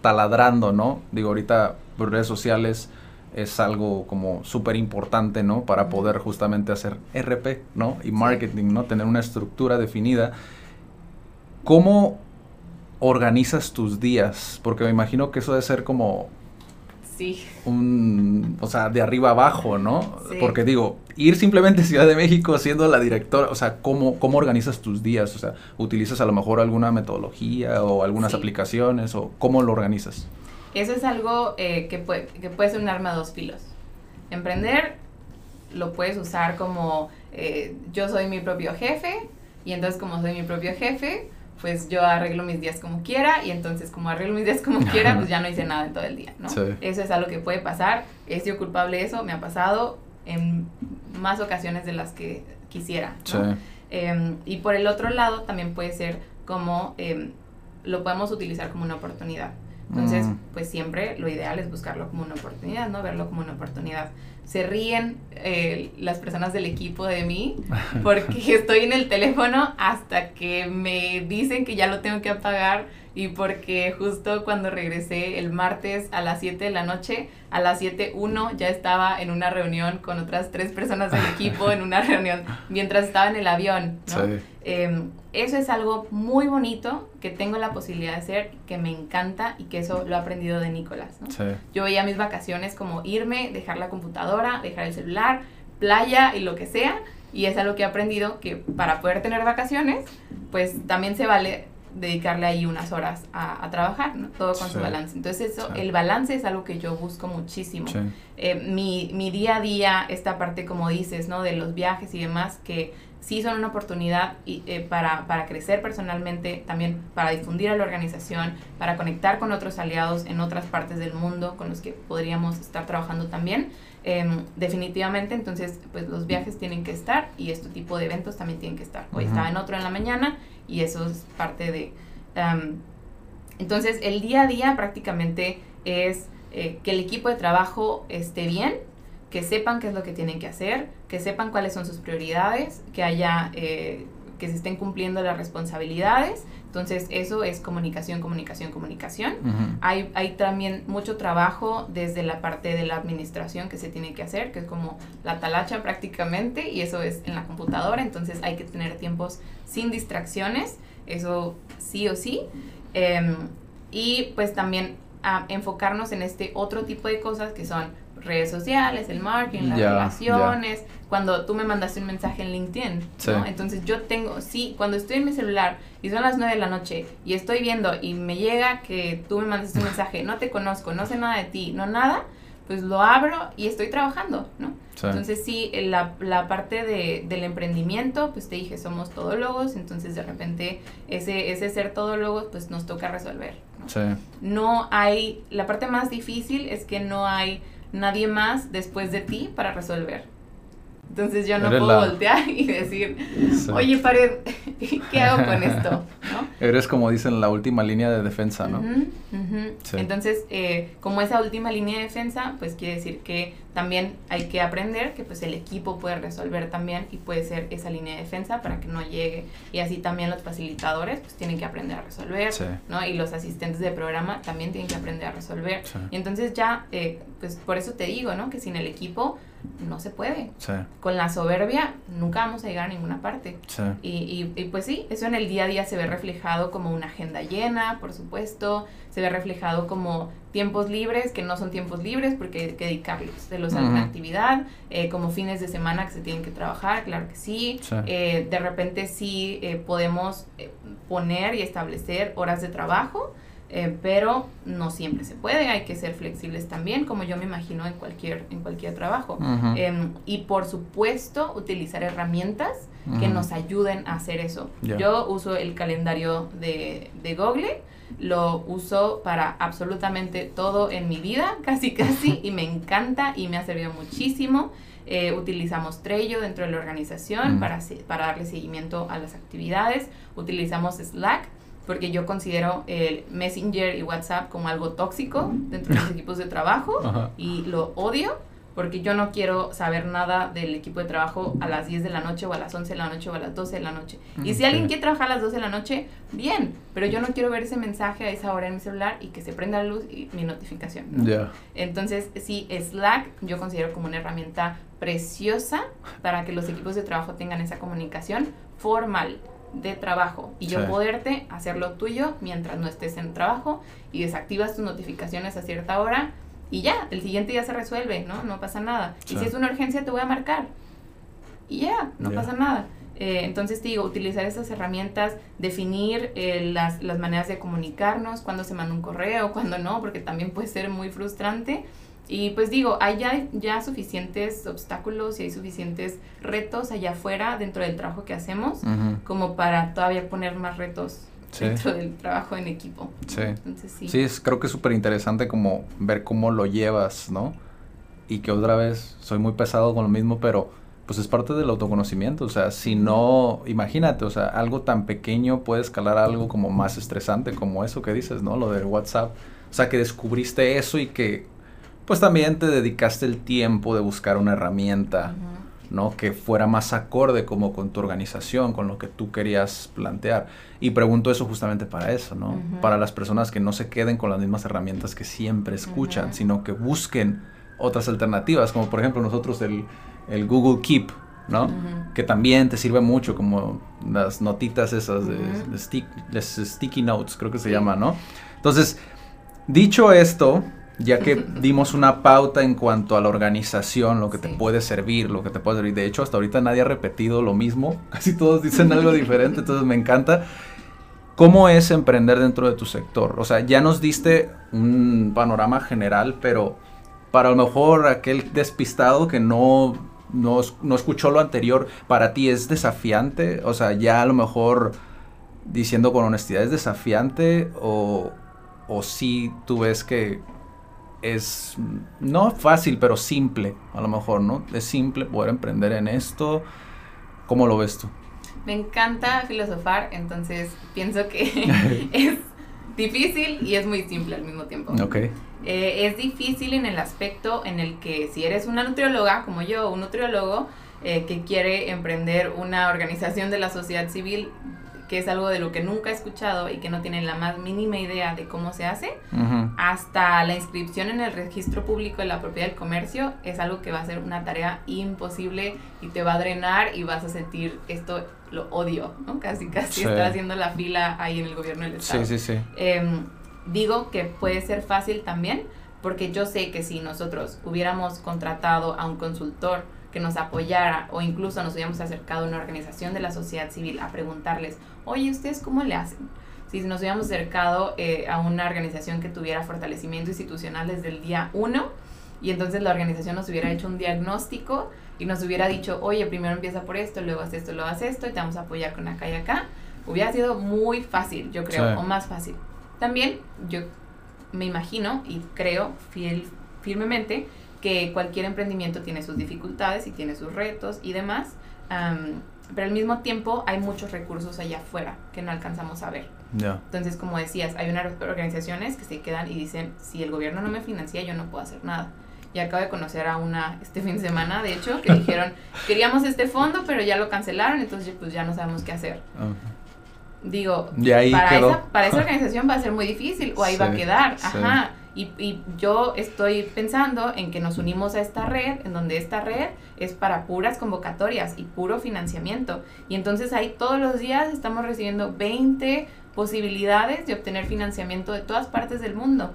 taladrando, ¿no? Digo, ahorita por redes sociales es algo como súper importante, ¿no? Para poder justamente hacer RP, ¿no? Y marketing, ¿no? Tener una estructura definida. ¿Cómo organizas tus días? Porque me imagino que eso debe ser como... Sí. Un, o sea, de arriba abajo, ¿no? Porque digo, ir simplemente a Ciudad de México siendo la directora, o sea, ¿cómo, ¿cómo organizas tus días? O sea, ¿utilizas a lo mejor alguna metodología o algunas aplicaciones o cómo lo organizas? Eso es algo eh, que, puede, que puede ser un arma de dos filos. Emprender lo puedes usar como eh, yo soy mi propio jefe y entonces como soy mi propio jefe, pues yo arreglo mis días como quiera y entonces como arreglo mis días como quiera, pues ya no hice nada en todo el día, ¿no? Eso es algo que puede pasar, ¿he sido culpable de eso? Me ha pasado en más ocasiones de las que quisiera, em, y por el otro lado también puede ser como em, lo podemos utilizar como una oportunidad. Entonces, mm. pues siempre lo ideal es buscarlo como una oportunidad, ¿no? Verlo como una oportunidad se ríen eh, las personas del equipo de mí porque estoy en el teléfono hasta que me dicen que ya lo tengo que apagar y porque justo cuando regresé el martes a las 7 de la noche, a las 7.1 ya estaba en una reunión con otras tres personas del equipo, en una reunión mientras estaba en el avión. ¿no? Em, eso es algo muy bonito que tengo la posibilidad de hacer, que me encanta y que eso lo he aprendido de Nicolás. Yo veía mis vacaciones como irme, dejar la computadora, dejar el celular, playa y lo que sea. Y es algo que he aprendido que para poder tener vacaciones, pues también se vale dedicarle ahí unas horas a, trabajar, ¿no? Todo con su balance. Entonces eso, el balance es algo que yo busco muchísimo. Eh, mi, mi día a día, esta parte como dices, ¿no? De los viajes y demás, que sí son una oportunidad y, eh, para, para, crecer personalmente, también para difundir a la organización, para conectar con otros aliados en otras partes del mundo con los que podríamos estar trabajando también. Em, definitivamente, entonces, pues los viajes tienen que estar y este tipo de eventos también tienen que estar. Hoy estaba en otro en la mañana y eso es parte de... Entonces, el día a día prácticamente es eh, que el equipo de trabajo esté bien, que sepan qué es lo que tienen que hacer, que sepan cuáles son sus prioridades, que haya, eh, que se estén cumpliendo las responsabilidades. Entonces, eso es comunicación, comunicación, comunicación. hay, hay también mucho trabajo desde la parte de la administración que se tiene que hacer, que es como la talacha prácticamente, y eso es en la computadora. Entonces, hay que tener tiempos sin distracciones, eso sí o sí. Em, y pues también a enfocarnos en este otro tipo de cosas que son redes sociales, el marketing, las relaciones. Cuando tú me mandaste un mensaje en LinkedIn, ¿no? Entonces yo tengo, sí, cuando estoy en mi celular y son las 9 de la noche y estoy viendo y me llega que tú me mandaste un mensaje, no te conozco, no sé nada de ti, no nada, pues lo abro y estoy trabajando, ¿no? Entonces sí, la, la parte de, del emprendimiento, pues te dije, somos todólogos, entonces de repente ese, ese ser todólogos, pues nos toca resolver. ¿no? no hay, la parte más difícil es que no hay nadie más después de ti para resolver. Entonces yo no puedo voltear y decir, oye, Pared, ¿qué hago con esto? Eres como dicen la última línea de defensa, ¿no? Entonces, eh, como esa última línea de defensa, pues quiere decir que también hay que aprender que pues el equipo puede resolver también y puede ser esa línea de defensa para que no llegue. Y así también los facilitadores pues tienen que aprender a resolver, ¿no? Y los asistentes de programa también tienen que aprender a resolver. Y entonces ya, eh, pues por eso te digo, ¿no? Que sin el equipo no se puede. Con la soberbia nunca vamos a llegar a ninguna parte. Y, y, pues sí, eso en el día a día se ve reflejado como una agenda llena, por supuesto, se ve reflejado como tiempos libres, que no son tiempos libres porque hay que dedicarlos de los a una actividad, eh, como fines de semana que se tienen que trabajar, claro que sí. Eh, de repente sí eh, podemos poner y establecer horas de trabajo eh, pero no siempre se puede, hay que ser flexibles también, como yo me imagino en cualquier, en cualquier trabajo. Em, y por supuesto, utilizar herramientas que nos ayuden a hacer eso. Yo uso el calendario de, de Google, lo uso para absolutamente todo en mi vida, casi casi, y me encanta y me ha servido muchísimo. Eh, utilizamos Trello dentro de la organización para, para darle seguimiento a las actividades. Utilizamos Slack porque yo considero el Messenger y WhatsApp como algo tóxico dentro de los equipos de trabajo y lo odio porque yo no quiero saber nada del equipo de trabajo a las 10 de la noche o a las 11 de la noche o a las 12 de la noche. Y si alguien quiere trabajar a las 12 de la noche, bien, pero yo no quiero ver ese mensaje a esa hora en mi celular y que se prenda la luz y mi notificación. Entonces, sí, Slack yo considero como una herramienta preciosa para que los equipos de trabajo tengan esa comunicación formal de trabajo y yo poderte hacer lo tuyo mientras no estés en trabajo y desactivas tus notificaciones a cierta hora y ya, el siguiente día se resuelve, ¿no? No pasa nada. Y si es una urgencia te voy a marcar y ya, no pasa nada. Eh, entonces te digo, utilizar esas herramientas, definir eh, las, las maneras de comunicarnos, cuando se manda un correo, cuando no, porque también puede ser muy frustrante. Y pues digo, hay ya, ya suficientes obstáculos y hay suficientes retos allá afuera dentro del trabajo que hacemos como para todavía poner más retos dentro del trabajo en equipo. Sí. Entonces, sí. Sí, es, creo que es súper interesante como ver cómo lo llevas, ¿no? Y que otra vez soy muy pesado con lo mismo, pero pues es parte del autoconocimiento. O sea, si no, imagínate, o sea, algo tan pequeño puede escalar a algo como más estresante como eso que dices, ¿no? Lo de WhatsApp. O sea, que descubriste eso y que pues también te dedicaste el tiempo de buscar una herramienta, ¿no? Que fuera más acorde como con tu organización, con lo que tú querías plantear. Y pregunto eso justamente para eso, ¿no? Para las personas que no se queden con las mismas herramientas que siempre escuchan, sino que busquen otras alternativas, como por ejemplo nosotros el, el Google Keep, ¿no? Que también te sirve mucho como las notitas esas de, de, sticky notes, creo que se llama, ¿no? Entonces, dicho esto, ya que dimos una pauta en cuanto a la organización, lo que te puede servir, lo que te puede servir. De hecho, hasta ahorita nadie ha repetido lo mismo, casi todos dicen algo diferente, entonces me encanta. ¿Cómo es emprender dentro de tu sector? O sea, ya nos diste un panorama general, pero para lo mejor aquel despistado que no, no, no escuchó lo anterior, para ti es desafiante, o sea, ya a lo mejor diciendo con honestidad, ¿es desafiante o, o sí tú ves que es no fácil, pero simple, a lo mejor, ¿no? Es simple poder emprender en esto. ¿Cómo lo ves tú? Me encanta filosofar, entonces pienso que es difícil y es muy simple al mismo tiempo. Ok. Eh, es difícil en el aspecto en el que si eres una nutrióloga, como yo, un nutriólogo, eh, que quiere emprender una organización de la sociedad civil, que es algo de lo que nunca he escuchado y que no tienen la más mínima idea de cómo se hace, hasta la inscripción en el registro público de la propiedad del comercio es algo que va a ser una tarea imposible y te va a drenar y vas a sentir esto, lo odio, ¿no? Casi, casi está haciendo la fila ahí en el gobierno del Estado. Sí, sí, sí. Em, digo que puede ser fácil también porque yo sé que si nosotros hubiéramos contratado a un consultor, que nos apoyara o incluso nos hubiéramos acercado a una organización de la sociedad civil a preguntarles, oye, ¿ustedes cómo le hacen? Si nos hubiéramos acercado eh, a una organización que tuviera fortalecimiento institucional desde el día uno y entonces la organización nos hubiera hecho un diagnóstico y nos hubiera dicho, oye, primero empieza por esto, luego haz esto, luego haz esto y te vamos a apoyar con acá y acá, hubiera sido muy fácil, yo creo, o más fácil. También yo me imagino y creo fiel, firmemente que cualquier emprendimiento tiene sus dificultades y tiene sus retos y demás, pero al mismo tiempo hay muchos recursos allá afuera que no alcanzamos a ver. Entonces, como decías, hay unas organizaciones que se quedan y dicen, si el gobierno no me financia, yo no puedo hacer nada. Y acabo de conocer a una este fin de semana, de hecho, que dijeron, queríamos este fondo, pero ya lo cancelaron, entonces pues ya no sabemos qué hacer. Digo, para, Esa, para esa organización va a ser muy difícil, o ahí va a quedar, ajá. Y, y, yo estoy pensando en que nos unimos a esta red, en donde esta red es para puras convocatorias y puro financiamiento. Y entonces ahí todos los días estamos recibiendo 20 posibilidades de obtener financiamiento de todas partes del mundo,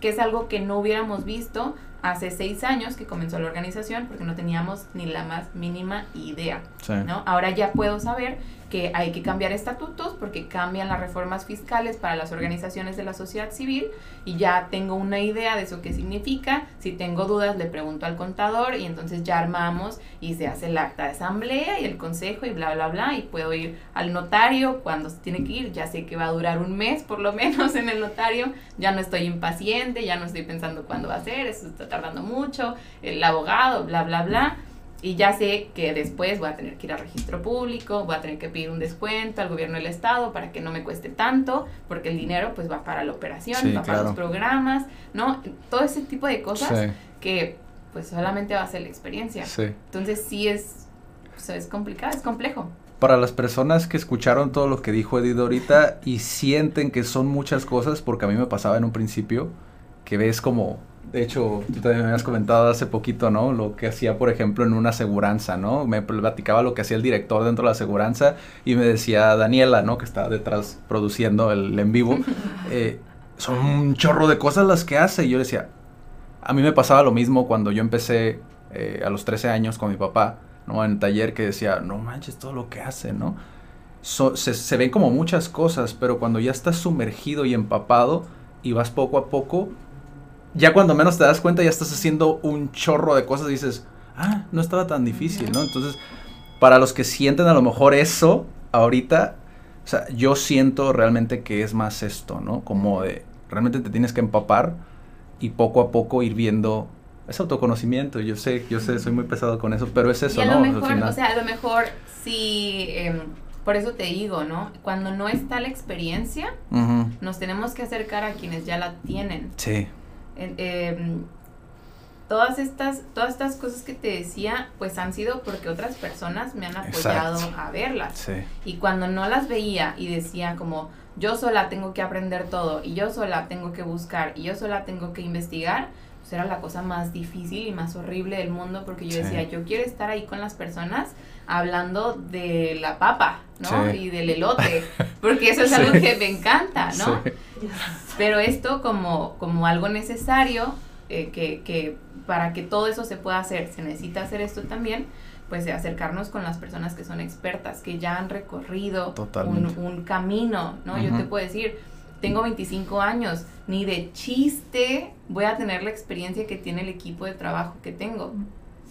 que es algo que no hubiéramos visto hace seis años que comenzó la organización porque no teníamos ni la más mínima idea. ¿no? Ahora ya puedo saber que hay que cambiar estatutos porque cambian las reformas fiscales para las organizaciones de la sociedad civil y ya tengo una idea de eso que significa. Si tengo dudas le pregunto al contador y entonces ya armamos y se hace el acta de asamblea y el consejo y bla, bla, bla y puedo ir al notario cuando se tiene que ir. Ya sé que va a durar un mes por lo menos en el notario. Ya no estoy impaciente, ya no estoy pensando cuándo va a ser, eso está tardando mucho, el abogado, bla, bla, bla y ya sé que después voy a tener que ir al registro público, voy a tener que pedir un descuento al gobierno del estado para que no me cueste tanto, porque el dinero pues va para la operación, va para los programas, ¿no? Todo ese tipo de cosas que pues solamente va a ser la experiencia. Entonces sí es, es complicado, es complejo. Para las personas que escucharon todo lo que dijo Edith ahorita y sienten que son muchas cosas, porque a mí me pasaba en un principio, que ves como de hecho, tú también me habías comentado hace poquito, ¿no? Lo que hacía, por ejemplo, en una aseguranza, ¿no? Me platicaba lo que hacía el director dentro de la aseguranza y me decía Daniela, ¿no? Que está detrás produciendo el en vivo. Eh, son un chorro de cosas las que hace. Y yo decía, a mí me pasaba lo mismo cuando yo empecé eh, a los 13 años con mi papá, ¿no? En el taller que decía, no manches todo lo que hace, ¿no? se, se ven como muchas cosas, pero cuando ya estás sumergido y empapado y vas poco a poco, ya cuando menos te das cuenta ya estás haciendo un chorro de cosas y dices, ah, no estaba tan difícil, ¿no? Entonces, para los que sienten a lo mejor eso ahorita, o sea, yo siento realmente que es más esto, ¿no? Como de, realmente te tienes que empapar y poco a poco ir viendo ese autoconocimiento. Yo sé, yo sé, soy muy pesado con eso, pero es eso, y a Lo mejor, o sea, a lo mejor sí, em, por eso te digo, ¿no? Cuando no está la experiencia, nos tenemos que acercar a quienes ya la tienen. Sí. Em, todas estas, todas estas cosas que te decía, pues han sido porque otras personas me han apoyado a verlas. Y cuando no las veía y decía como, yo sola tengo que aprender todo y yo sola tengo que buscar y yo sola tengo que investigar, pues era la cosa más difícil y más horrible del mundo porque yo decía, yo quiero estar ahí con las personas hablando de la papa, ¿no? Y del elote, porque eso es algo que me encanta, ¿no? Pero esto como, como algo necesario, eh, que, que para que todo eso se pueda hacer, se necesita hacer esto también, pues de acercarnos con las personas que son expertas, que ya han recorrido un, un, camino, ¿no? Yo te puedo decir, tengo 25 años, ni de chiste voy a tener la experiencia que tiene el equipo de trabajo que tengo,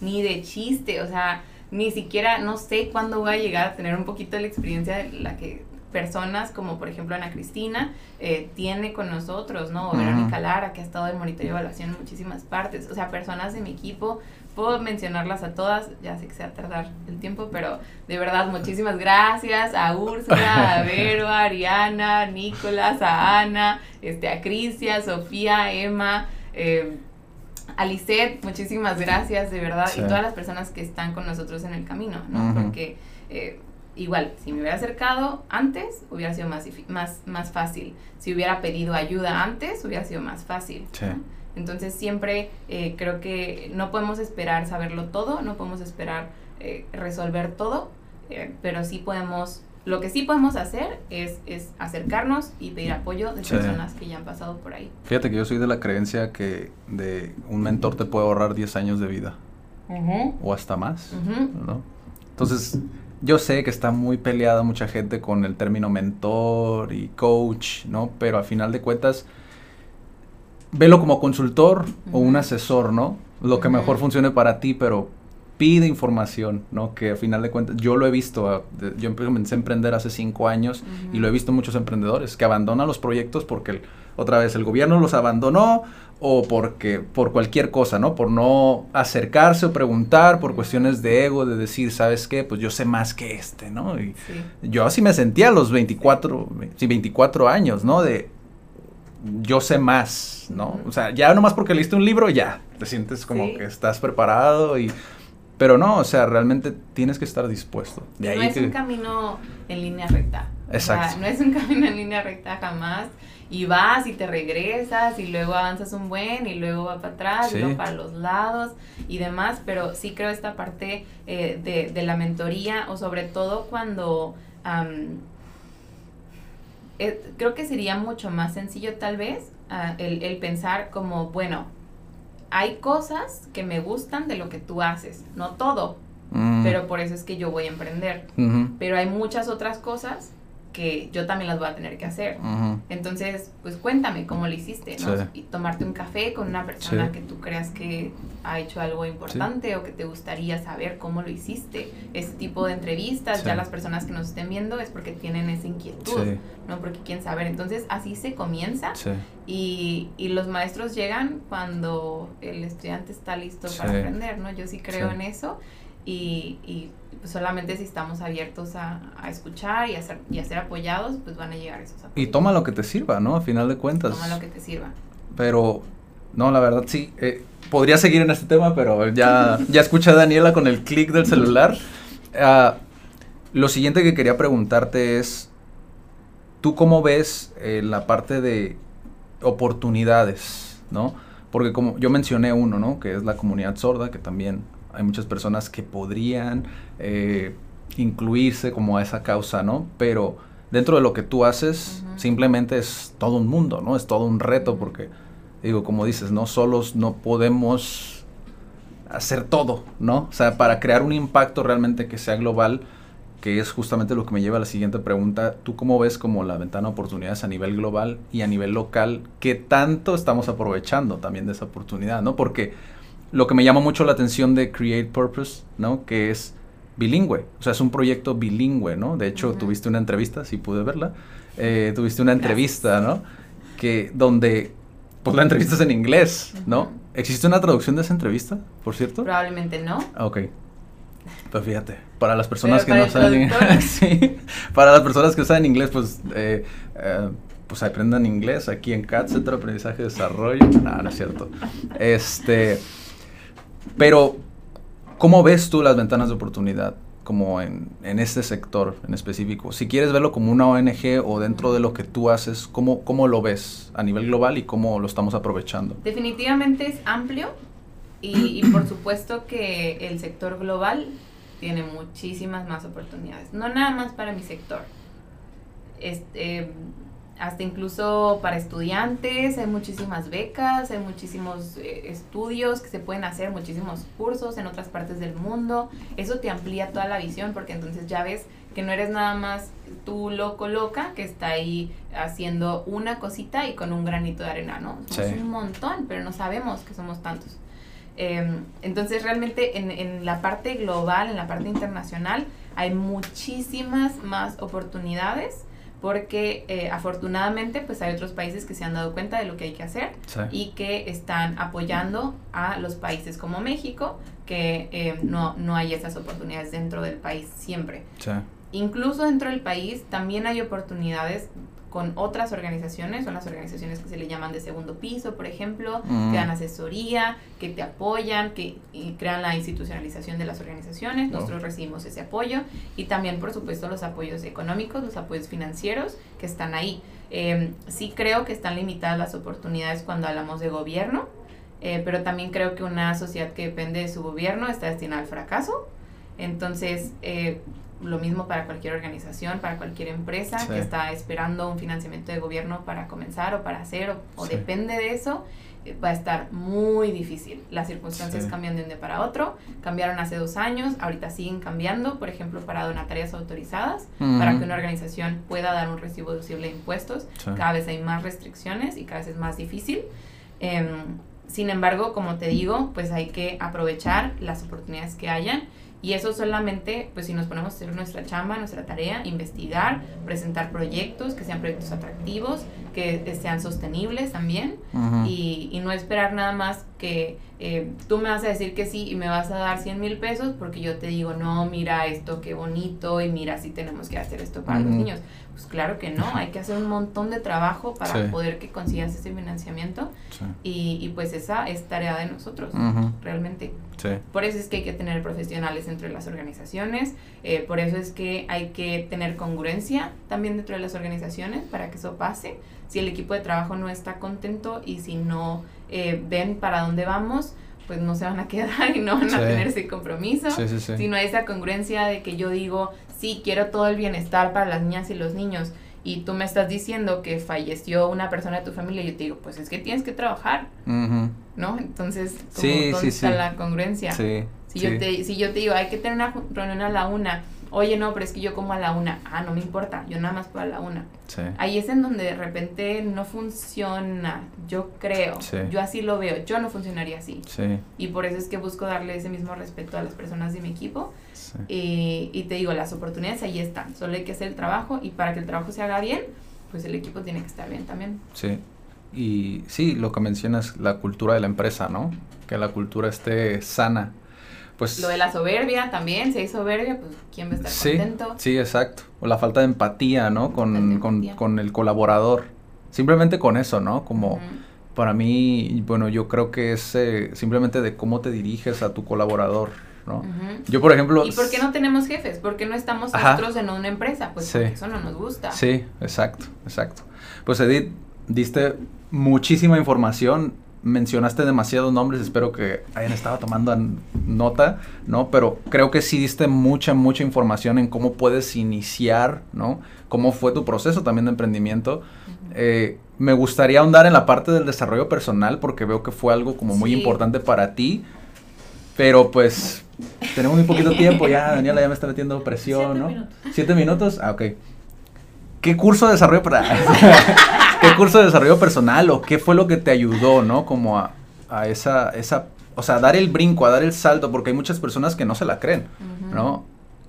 ni de chiste, o sea, ni siquiera, no sé cuándo voy a llegar a tener un poquito de la experiencia de la que personas como por ejemplo Ana Cristina eh, tiene con nosotros, ¿no? O Verónica Lara, que ha estado en monitoreo y evaluación en muchísimas partes. O sea, personas de mi equipo, puedo mencionarlas a todas, ya sé que se va a tardar el tiempo, pero de verdad muchísimas gracias a Úrsula, a Vero, a Ariana, Nicolás, a Ana, este, a Crisia, Sofía, Emma, eh, a muchísimas gracias, de verdad, y todas las personas que están con nosotros en el camino, ¿no? Porque eh, igual, si me hubiera acercado antes, hubiera sido más, más, más fácil. Si hubiera pedido ayuda antes, hubiera sido más fácil. Entonces siempre eh, creo que no podemos esperar saberlo todo, no podemos esperar eh, resolver todo, eh, pero sí podemos, lo que sí podemos hacer es, es acercarnos y pedir apoyo de personas que ya han pasado por ahí. Fíjate que yo soy de la creencia que de un mentor te puede ahorrar 10 años de vida. O hasta más, ¿no? Entonces, yo sé que está muy peleada mucha gente con el término mentor y coach, ¿no? Pero al final de cuentas, velo como consultor o un asesor, ¿no? Lo que mejor funcione para ti, pero pide información, ¿no? Que al final de cuentas, yo lo he visto, ah, yo comencé a emprender hace cinco años y lo he visto muchos emprendedores que abandonan los proyectos porque otra vez el gobierno los abandonó o porque por cualquier cosa, ¿no? Por no acercarse o preguntar, por cuestiones de ego, de decir, ¿sabes qué? Pues yo sé más que este, ¿no? Y yo así me sentía a los 24, sí, 24 años, ¿no? De yo sé más, ¿no? O sea, ya nomás porque leíste un libro, ya, te sientes como que estás preparado y Pero no, o sea, realmente tienes que estar dispuesto. De no es un camino en línea recta. Exacto. no es un camino en línea recta jamás. Y vas y te regresas y luego avanzas un buen y luego va para atrás y luego para los lados y demás. Pero sí creo esta parte eh, de, de, la mentoría o sobre todo cuando... Eh, creo que sería mucho más sencillo tal vez ah, el, el pensar como, bueno, hay cosas que me gustan de lo que tú haces, no todo, mm. pero por eso es que yo voy a emprender. Pero hay muchas otras cosas que yo también las voy a tener que hacer. Entonces, pues cuéntame cómo lo hiciste, ¿no? Y tomarte un café con una persona que tú creas que ha hecho algo importante o que te gustaría saber cómo lo hiciste. Ese tipo de entrevistas, ya las personas que nos estén viendo es porque tienen esa inquietud, ¿no? Porque quieren saber. Entonces, así se comienza y, y, los maestros llegan cuando el estudiante está listo para aprender, ¿no? Yo sí creo en eso y, y pues solamente si estamos abiertos a, a, escuchar y a, ser, y a ser apoyados, pues van a llegar esos apoyos. Y toma lo que te sirva, ¿no? A final de cuentas. Toma lo que te sirva. Pero, no, la verdad sí. Eh, podría seguir en este tema, pero ya, ya escuché a Daniela con el clic del celular. Uh, lo siguiente que quería preguntarte es, ¿tú cómo ves eh, la parte de oportunidades, ¿no? Porque como yo mencioné uno, ¿no? Que es la comunidad sorda, que también hay muchas personas que podrían eh, incluirse como a esa causa, ¿no? Pero dentro de lo que tú haces, simplemente es todo un mundo, ¿no? Es todo un reto porque, digo, como dices, no solos no podemos hacer todo, ¿no? O sea, para crear un impacto realmente que sea global, que es justamente lo que me lleva a la siguiente pregunta, ¿tú cómo ves como la ventana de oportunidades a nivel global y a nivel local? ¿Qué tanto estamos aprovechando también de esa oportunidad, ¿no? Porque lo que me llama mucho la atención de Create Purpose, ¿no? Que es bilingüe, o sea, es un proyecto bilingüe, ¿no? De hecho, tuviste una entrevista, si pude verla, eh, tuviste una entrevista, ¿no? Que donde, pues la entrevista es en inglés, ¿no? ¿Existe una traducción de esa entrevista, por cierto? Probablemente no. Ah, ok. Pues fíjate, para las personas que no saben sí, para las personas que saben inglés, pues eh, eh, pues aprendan inglés aquí en CAT, Centro de Aprendizaje y Desarrollo. No, no es cierto. Este, pero, ¿cómo ves tú las ventanas de oportunidad? como en, en, este sector en específico. Si quieres verlo como una ONG o dentro de lo que tú haces, ¿cómo, ¿cómo lo ves a nivel global y cómo lo estamos aprovechando? Definitivamente es amplio y, por supuesto que el sector global tiene muchísimas más oportunidades. No nada más para mi sector. Este, hasta incluso para estudiantes, hay muchísimas becas, hay muchísimos eh, estudios que se pueden hacer, muchísimos cursos en otras partes del mundo. Eso te amplía toda la visión porque entonces ya ves que no eres nada más tú loco loca que está ahí haciendo una cosita y con un granito de arena, ¿no? Somos un montón, pero no sabemos que somos tantos. Em, entonces realmente en, en la parte global, en la parte internacional, hay muchísimas más oportunidades porque eh, afortunadamente pues hay otros países que se han dado cuenta de lo que hay que hacer y que están apoyando a los países como México, que eh, no, no hay esas oportunidades dentro del país siempre. Incluso dentro del país también hay oportunidades con otras organizaciones, son las organizaciones que se le llaman de segundo piso, por ejemplo, mm. que dan asesoría, que te apoyan, que crean la institucionalización de las organizaciones, nosotros recibimos ese apoyo y también, por supuesto, los apoyos económicos, los apoyos financieros que están ahí. Em, sí creo que están limitadas las oportunidades cuando hablamos de gobierno, eh, pero también creo que una sociedad que depende de su gobierno está destinada al fracaso. Entonces, eh, lo mismo para cualquier organización, para cualquier empresa que está esperando un financiamiento de gobierno para comenzar o para hacer o, depende de eso, eh, va a estar muy difícil. Las circunstancias cambian de un día para otro, cambiaron hace dos años, ahorita siguen cambiando, por ejemplo, para donatarias autorizadas, para que una organización pueda dar un recibo deducible de impuestos, cada vez hay más restricciones y cada vez es más difícil. Em, sin embargo, como te digo, pues hay que aprovechar las oportunidades que hayan y eso solamente, pues si nos ponemos a hacer nuestra chamba, nuestra tarea, investigar, presentar proyectos que sean proyectos atractivos, que sean sostenibles también. Y, y, no esperar nada más que eh, tú me vas a decir que sí y me vas a dar 100 mil pesos porque yo te digo, no, mira esto, qué bonito y mira si tenemos que hacer esto para los niños. Pues claro que no, hay que hacer un montón de trabajo para poder que consigas ese financiamiento y, y, pues esa es tarea de nosotros, realmente. Por eso es que hay que tener profesionales entre las organizaciones, eh, por eso es que hay que tener congruencia también dentro de las organizaciones para que eso pase. Si el equipo de trabajo no está contento y si no eh, ven para dónde vamos, pues no se van a quedar y no van a tener ese compromiso, sino esa congruencia de que yo digo, sí, quiero todo el bienestar para las niñas y los niños, y tú me estás diciendo que falleció una persona de tu familia, y yo te digo, pues es que tienes que trabajar, ¿no? Entonces, ¿dónde está la congruencia? Si, yo te, si yo te digo, hay que tener una reunión a la una, oye, no, pero es que yo como a la una. Ah, no me importa, yo nada más puedo a la una. Ahí es en donde de repente no funciona, yo creo. Yo así lo veo, yo no funcionaría así. Y por eso es que busco darle ese mismo respeto a las personas de mi equipo. Y, y te digo, las oportunidades ahí están, solo hay que hacer el trabajo y para que el trabajo se haga bien, pues el equipo tiene que estar bien también. Sí. Y sí, lo que mencionas, la cultura de la empresa, ¿no? Que la cultura esté sana pues... Lo de la soberbia también, si hay soberbia, pues ¿quién va a estar sí, contento? Sí, exacto. O la falta de empatía, ¿no? Con, con, con el colaborador. Simplemente con eso, ¿no? Como para mí, bueno, yo creo que es eh, simplemente de cómo te diriges a tu colaborador, ¿no? Yo, por ejemplo... ¿Y por qué no tenemos jefes? ¿Por qué no estamos nosotros en una empresa? Pues porque eso no nos gusta. Sí, exacto, exacto. Pues Edith, diste muchísima información mencionaste demasiados nombres, espero que hayan estado tomando nota, ¿no? Pero creo que sí diste mucha, mucha información en cómo puedes iniciar, ¿no? Cómo fue tu proceso también de emprendimiento. Eh, me gustaría ahondar en la parte del desarrollo personal porque veo que fue algo como muy importante para ti, pero pues tenemos muy poquito tiempo ya, Daniela ya me está metiendo presión, ¿no? Minutos. ¿Siete minutos? Ah, ok. ¿Qué curso de desarrollo para qué curso de desarrollo personal o qué fue lo que te ayudó, ¿no? Como a, a esa, esa, o sea, dar el brinco, a dar el salto, porque hay muchas personas que no se la creen, ¿no?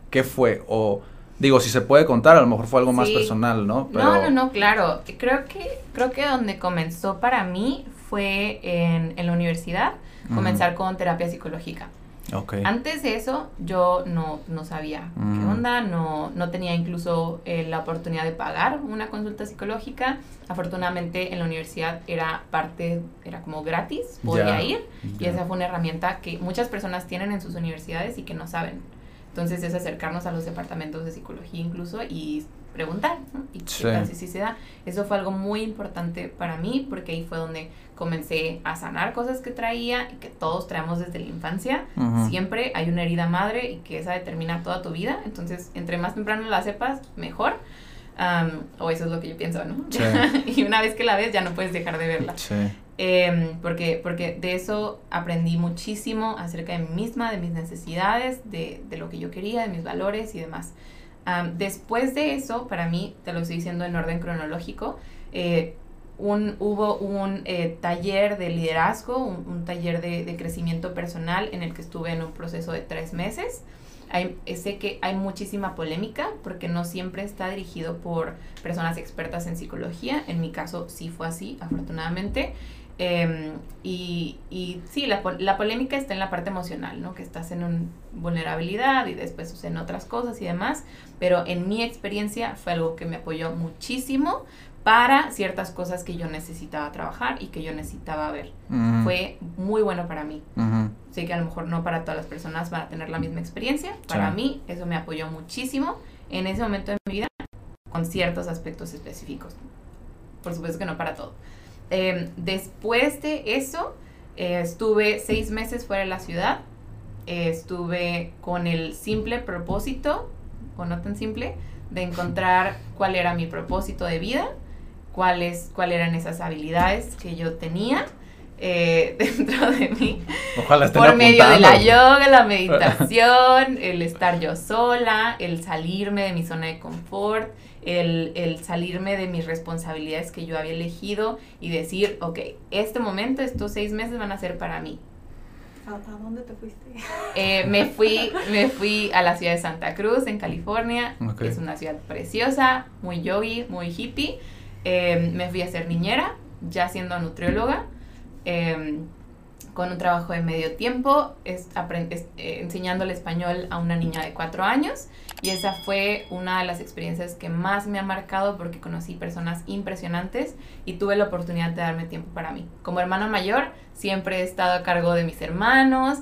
¿Qué fue? O digo, si se puede contar, a lo mejor fue algo más personal, ¿no? No, no, no, claro. Creo que, creo que donde comenzó para mí fue en, en la universidad, comenzar con terapia psicológica. Antes de eso, yo no, no sabía qué mm. onda, no, no tenía incluso eh, la oportunidad de pagar una consulta psicológica. Afortunadamente en la universidad era parte, era como gratis, podía ir, y esa fue una herramienta que muchas personas tienen en sus universidades y que no saben. Entonces es acercarnos a los departamentos de psicología incluso y preguntar, Y sí. si se da. Eso fue algo muy importante para mí porque ahí fue donde comencé a sanar cosas que traía y que todos traemos desde la infancia. Siempre hay una herida madre y que esa determina toda tu vida. Entonces, entre más temprano la sepas, mejor. o eso es lo que yo pienso, ¿no? y una vez que la ves, ya no puedes dejar de verla. Em, porque, porque de eso aprendí muchísimo acerca de mí misma, de mis necesidades, de, de lo que yo quería, de mis valores y demás después de eso, para mí, te lo estoy diciendo en orden cronológico, eh, un, hubo un eh, taller de liderazgo, un, taller de, crecimiento personal en el que estuve en un proceso de tres meses. Hay, sé que hay muchísima polémica porque no siempre está dirigido por personas expertas en psicología. En mi caso sí fue así, afortunadamente. Em, y, y, sí, la, la, polémica está en la parte emocional, ¿no? Que estás en un vulnerabilidad y después suceden otras cosas y demás, pero en mi experiencia fue algo que me apoyó muchísimo para ciertas cosas que yo necesitaba trabajar y que yo necesitaba ver. Fue muy bueno para mí. Sé que a lo mejor no para todas las personas van a tener la misma experiencia. Para mí eso me apoyó muchísimo en ese momento de mi vida con ciertos aspectos específicos. Por supuesto que no para todo. Em, después de eso, eh, estuve seis meses fuera de la ciudad. Eh, estuve con el simple propósito, o no tan simple, de encontrar cuál era mi propósito de vida, cuáles, cuáles eran esas habilidades que yo tenía. Eh, dentro de mí. por medio de la yoga, la meditación, el estar yo sola, el salirme de mi zona de confort, el, salirme de mis responsabilidades que yo había elegido y decir, ok, este momento, estos seis meses van a ser para mí. ¿A, dónde te fuiste? Eh, me, fui, me fui a la ciudad de Santa Cruz, en California. Es una ciudad preciosa, muy yogi, muy hippie. Eh, me fui a ser niñera, ya siendo nutrióloga. Eh, con un trabajo de medio tiempo, es, es, eh, enseñándole español a una niña de cuatro años. Y esa fue una de las experiencias que más me ha marcado porque conocí personas impresionantes y tuve la oportunidad de darme tiempo para mí. Como hermana mayor, siempre he estado a cargo de mis hermanos,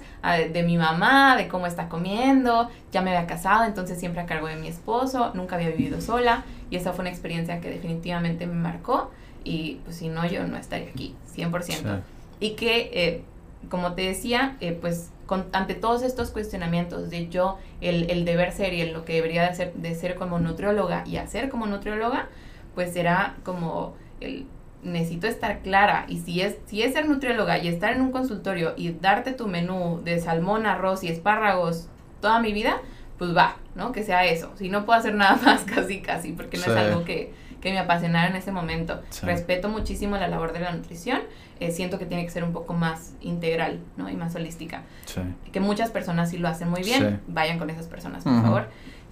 de mi mamá, de cómo está comiendo. Ya me había casado, entonces siempre a cargo de mi esposo. Nunca había vivido sola. Y esa fue una experiencia que definitivamente me marcó. Y pues si no, yo no estaría aquí, 100%. Y que eh, como te decía, eh, pues ante todos estos cuestionamientos de yo, el, el, deber ser y el, lo que debería de ser, de ser como nutrióloga y hacer como nutrióloga, pues será como el necesito estar clara y si es si es ser nutrióloga y estar en un consultorio y darte tu menú de salmón, arroz y espárragos toda mi vida, pues va, ¿no? Que sea eso. Si no puedo hacer nada más casi casi porque no es algo que, que me apasionara en ese momento. Respeto muchísimo la labor de la nutrición, eh, siento que tiene que ser un poco más integral, ¿no? Y más holística. Que muchas personas sí lo hacen muy bien, vayan con esas personas, por favor.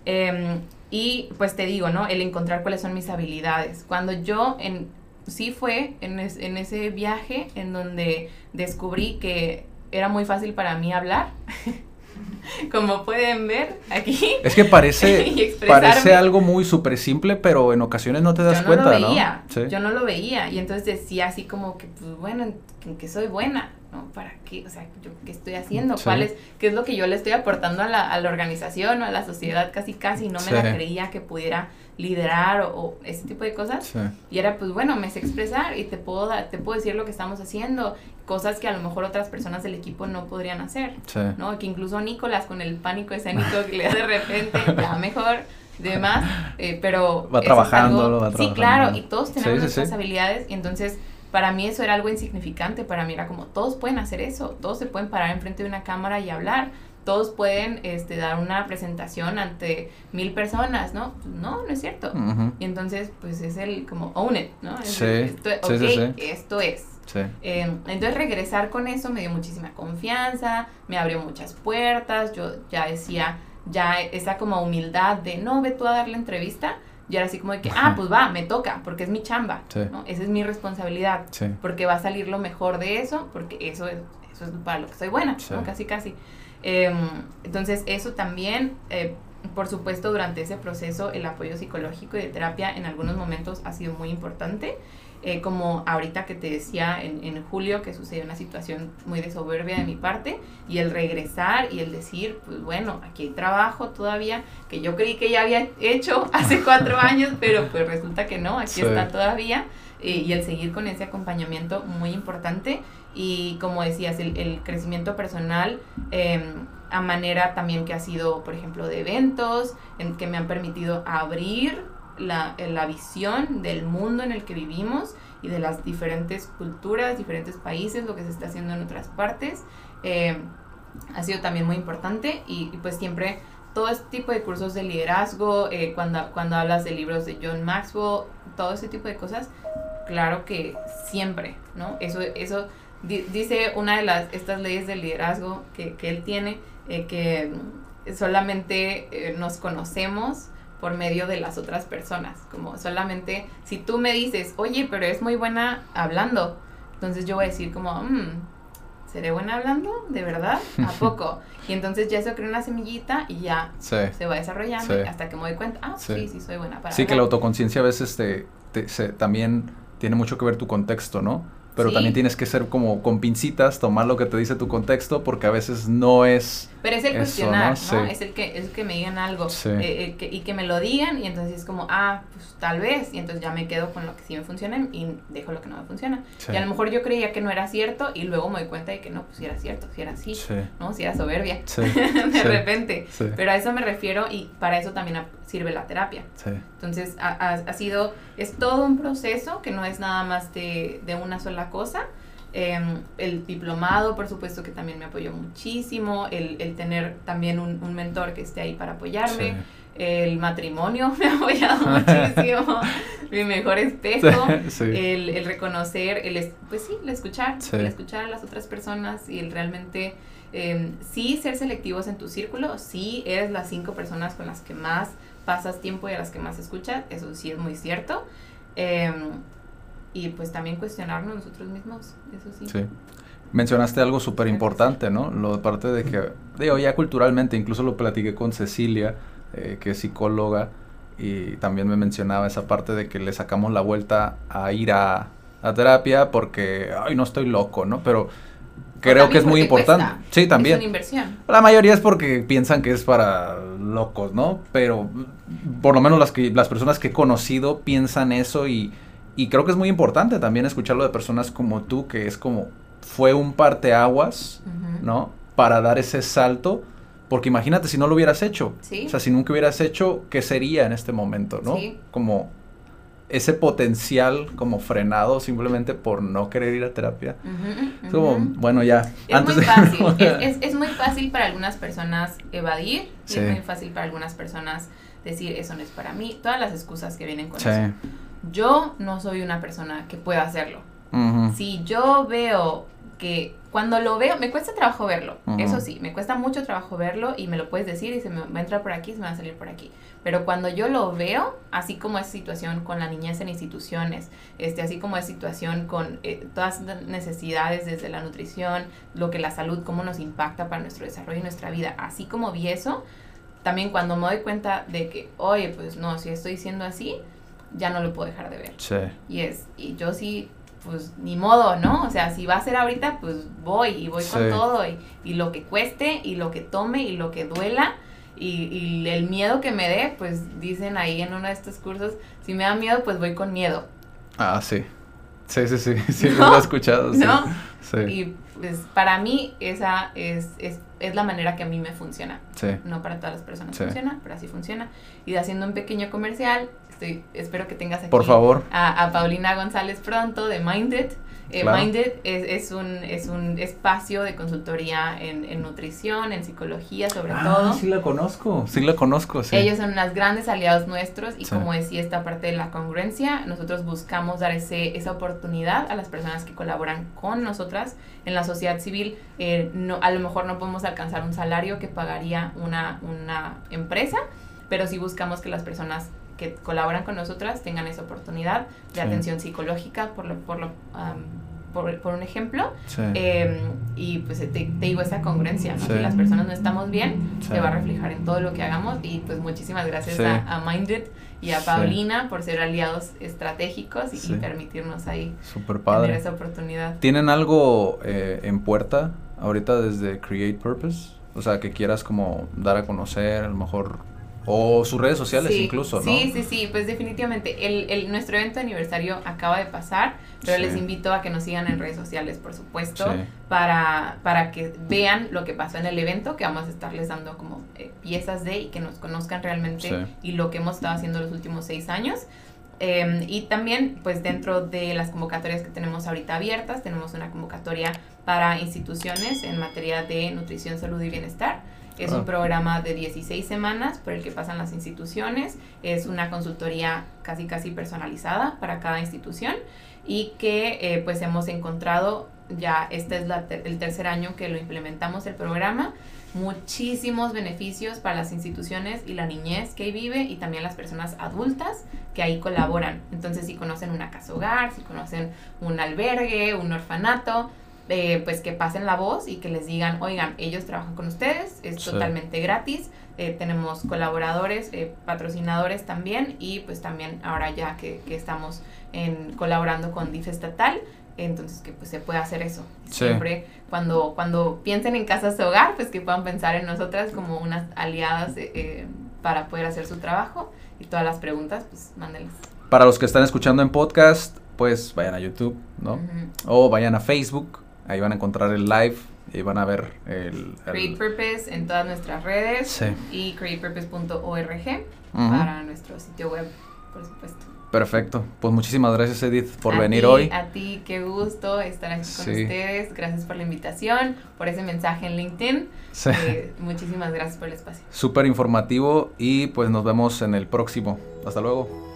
Em, y pues te digo, ¿no? El encontrar cuáles son mis habilidades. Cuando yo en, sí fue en, en ese viaje en donde descubrí que era muy fácil para mí hablar. como pueden ver aquí. Es que parece, parece algo muy súper simple, pero en ocasiones no te das yo no lo veía, Yo no lo veía. Y entonces decía así como que, pues bueno, en, que soy buena, ¿no? ¿Para qué? O sea, ¿yo qué estoy haciendo? ¿Cuál es, qué es lo que yo le estoy aportando a la, a la organización o a la sociedad? Casi, casi no me la creía que pudiera liderar o, ese tipo de cosas. Y era, pues bueno, me sé expresar y te puedo, te puedo decir lo que estamos haciendo, cosas que a lo mejor otras personas del equipo no podrían hacer, ¿no? Que incluso Nicolás con el pánico escénico que le da de repente, ya mejor, demás, eh, pero... Va trabajando, va Sí, claro, y todos tenemos nuestras habilidades y entonces para mí eso era algo insignificante, para mí era como, todos pueden hacer eso, todos se pueden parar enfrente de una cámara y hablar, todos pueden este, dar una presentación ante mil personas, ¿no? No, no es cierto. Y entonces, pues es el como own it, ¿no? sí. esto, sí, esto es. Eh, entonces regresar con eso me dio muchísima confianza, me abrió muchas puertas, yo ya decía, ya esa como humildad de, no, ve tú a dar la entrevista, y era así como de que, ah, pues va, me toca, porque es mi chamba, ¿no? Esa es mi responsabilidad, porque va a salir lo mejor de eso, porque eso es, eso es para lo que soy buena, ¿no? Casi, casi. Em, entonces, eso también, eh, por supuesto, durante ese proceso, el apoyo psicológico y de terapia en algunos momentos ha sido muy importante. Eh, como ahorita que te decía en, en, julio que sucedió una situación muy de soberbia de mi parte y el regresar y el decir, pues bueno, aquí hay trabajo todavía que yo creí que ya había hecho hace cuatro años, pero pues resulta que no, aquí está todavía eh, y el seguir con ese acompañamiento muy importante y como decías, el, el crecimiento personal em, a manera también que ha sido, por ejemplo, de eventos, en que me han permitido abrir la, la visión del mundo en el que vivimos y de las diferentes culturas, diferentes países, lo que se está haciendo en otras partes. Em, ha sido también muy importante y, pues siempre todo este tipo de cursos de liderazgo, eh, cuando, cuando hablas de libros de John Maxwell, todo ese tipo de cosas, claro que siempre, ¿no? Eso, eso dice una de las, estas leyes del liderazgo que, que él tiene, eh, que solamente eh, nos conocemos por medio de las otras personas, como solamente si tú me dices, oye, pero es muy buena hablando, entonces yo voy a decir como, mmm, ¿seré buena hablando? ¿De verdad? ¿A poco? Y entonces ya se crea una semillita y ya se va desarrollando hasta que me doy cuenta, ah, sí, sí, soy buena para Sí, que la autoconciencia a veces te, también tiene mucho que ver tu contexto, ¿no? Pero también tienes que ser como con pincitas, tomar lo que te dice tu contexto, porque a veces no es... Pero es el cuestionar, ¿no? Es, el que, es que me digan algo eh, eh, y que me lo digan y entonces es como, ah, pues tal vez, y entonces ya me quedo con lo que sí me funciona y dejo lo que no me funciona. Y a lo mejor yo creía que no era cierto y luego me doy cuenta de que no, pues sí era cierto, si era así, ¿no? Si era soberbia, de repente. Pero a eso me refiero y para eso también sirve la terapia. Entonces ha, ha, sido, es todo un proceso que no es nada más de, de una sola cosa. Em, el diplomado, por supuesto, que también me apoyó muchísimo. El, el tener también un, un, mentor que esté ahí para apoyarme. El matrimonio me ha apoyado muchísimo. Mi mejor espejo. El, el, reconocer, el, pues sí, el escuchar. El escuchar a las otras personas y el realmente. Eh, sí, ser selectivos en tu círculo. Sí, eres las cinco personas con las que más pasas tiempo y a las que más escuchas. Eso sí es muy cierto Em, y pues también cuestionarnos nosotros mismos, eso sí. Sí. Mencionaste algo súper importante, ¿no? Lo de parte de que, digo, ya culturalmente, incluso lo platiqué con Cecilia, eh, que es psicóloga, y también me mencionaba esa parte de que le sacamos la vuelta a ir a, a terapia porque, ay, no estoy loco, ¿no? Pero creo que es muy importante. Sí, también. Es una inversión. La mayoría es porque piensan que es para locos, ¿no? Pero por lo menos las, que, las personas que he conocido piensan eso y, y creo que es muy importante también escucharlo de personas como tú, que es como, fue un parteaguas, ¿no? Para dar ese salto. Porque imagínate si no lo hubieras hecho. ¿Sí? O sea, si nunca hubieras hecho, ¿qué sería en este momento, no? Sí. Como ese potencial como frenado simplemente por no querer ir a terapia. Es como, bueno, ya. Es muy de- fácil, es, es- es muy fácil para algunas personas evadir y Sí. es muy fácil para algunas personas decir eso no es para mí, todas las excusas que vienen con Sí. eso. Yo no soy una persona que pueda hacerlo. Si yo veo que cuando lo veo, me cuesta trabajo verlo, eso sí, me cuesta mucho trabajo verlo y me lo puedes decir y se me va a entrar por aquí, se me va a salir por aquí. Pero cuando yo lo veo, así como es situación con la niñez en instituciones, este, así como es situación con eh, todas las necesidades desde la nutrición, lo que la salud, cómo nos impacta para nuestro desarrollo y nuestra vida, así como vi eso, también cuando me doy cuenta de que, oye, pues no, si estoy siendo así, ya no lo puedo dejar de ver. Sí. Y es, y yo sí, pues ni modo, ¿no? O sea, si va a ser ahorita, pues voy y voy con Sí. todo y, y lo que cueste y lo que tome y lo que duela y, y el miedo que me dé, pues dicen ahí en uno de estos cursos, si me da miedo, pues voy con miedo, Ah, sí. Sí, sí, sí. Sí, ¿No? lo he escuchado. Sí. ¿no? Sí. Y pues para mí esa es, es, es la manera que a mí me funciona. Sí. No para todas las personas funciona, pero así funciona. Y haciendo un pequeño comercial, estoy, espero que tengas aquí Por favor. a, a Paulina González pronto de Minded. Eh, Claro. Minded es, es, un, es un espacio de consultoría en, en nutrición, en psicología sobre Ah, todo. sí la conozco. Sí la conozco, sí. Ellos son unos grandes aliados nuestros y Sí. como decía esta parte de la congruencia, nosotros buscamos dar ese, esa oportunidad a las personas que colaboran con nosotras en la sociedad civil. Eh, no, a lo mejor no podemos alcanzar un salario que pagaría una, una empresa, pero sí buscamos que las personas que colaboran con nosotras tengan esa oportunidad de Sí. atención psicológica, por, lo, por, lo, por, por un ejemplo. Sí. Eh, y pues te, te digo esa congruencia, ¿no? Sí. Si las personas no estamos bien, se va a reflejar en todo lo que hagamos. Y pues muchísimas gracias a, a Minded y a. Paulina por ser aliados estratégicos y, y permitirnos ahí tener esa oportunidad. ¿Tienen algo eh, en puerta ahorita desde Create Purpose? O sea, que quieras como dar a conocer, a lo mejor... O sus redes sociales Sí, incluso, ¿no? Sí, sí, sí, pues definitivamente. El, el, nuestro evento de aniversario acaba de pasar, pero Sí. les invito a que nos sigan en redes sociales, por supuesto, Sí. para, para que vean lo que pasó en el evento, que vamos a estarles dando como eh, piezas de y que nos conozcan realmente y lo que hemos estado haciendo los últimos seis años. Eh, y también, pues dentro de las convocatorias que tenemos ahorita abiertas, tenemos una convocatoria para instituciones en materia de nutrición, salud y bienestar. Es Ah. un programa de 16 semanas por el que pasan las instituciones. Es una consultoría casi casi personalizada para cada institución y que eh, pues hemos encontrado ya este es la ter- el tercer año que lo implementamos el programa muchísimos beneficios para las instituciones y la niñez que ahí vive y también las personas adultas que ahí colaboran. Entonces, si conocen una casa hogar, si conocen un albergue, un orfanato, eh, pues que pasen la voz y que les digan, oigan, ellos trabajan con ustedes, es Sí. totalmente gratis. Eh, tenemos colaboradores, eh, patrocinadores también y pues también ahora ya que, que estamos en, colaborando con DIF estatal, entonces que pues se puede hacer eso. Sí. Siempre cuando, cuando piensen en casas de hogar, pues que puedan pensar en nosotras como unas aliadas eh, para poder hacer su trabajo y todas las preguntas, pues mándenlas. Para los que están escuchando en podcast, pues vayan a YouTube, ¿no? O vayan a Facebook, ahí van a encontrar el live y van a ver el... el- Create Purpose en todas nuestras redes Sí. y createpurpose.org para nuestro sitio web, por supuesto. Perfecto. Pues muchísimas gracias, Edith, por A venir hoy. A ti, qué gusto estar aquí con ustedes. Gracias por la invitación, por ese mensaje en LinkedIn. Sí. Eh, muchísimas gracias por el espacio. Súper informativo y pues nos vemos en el próximo. Hasta luego.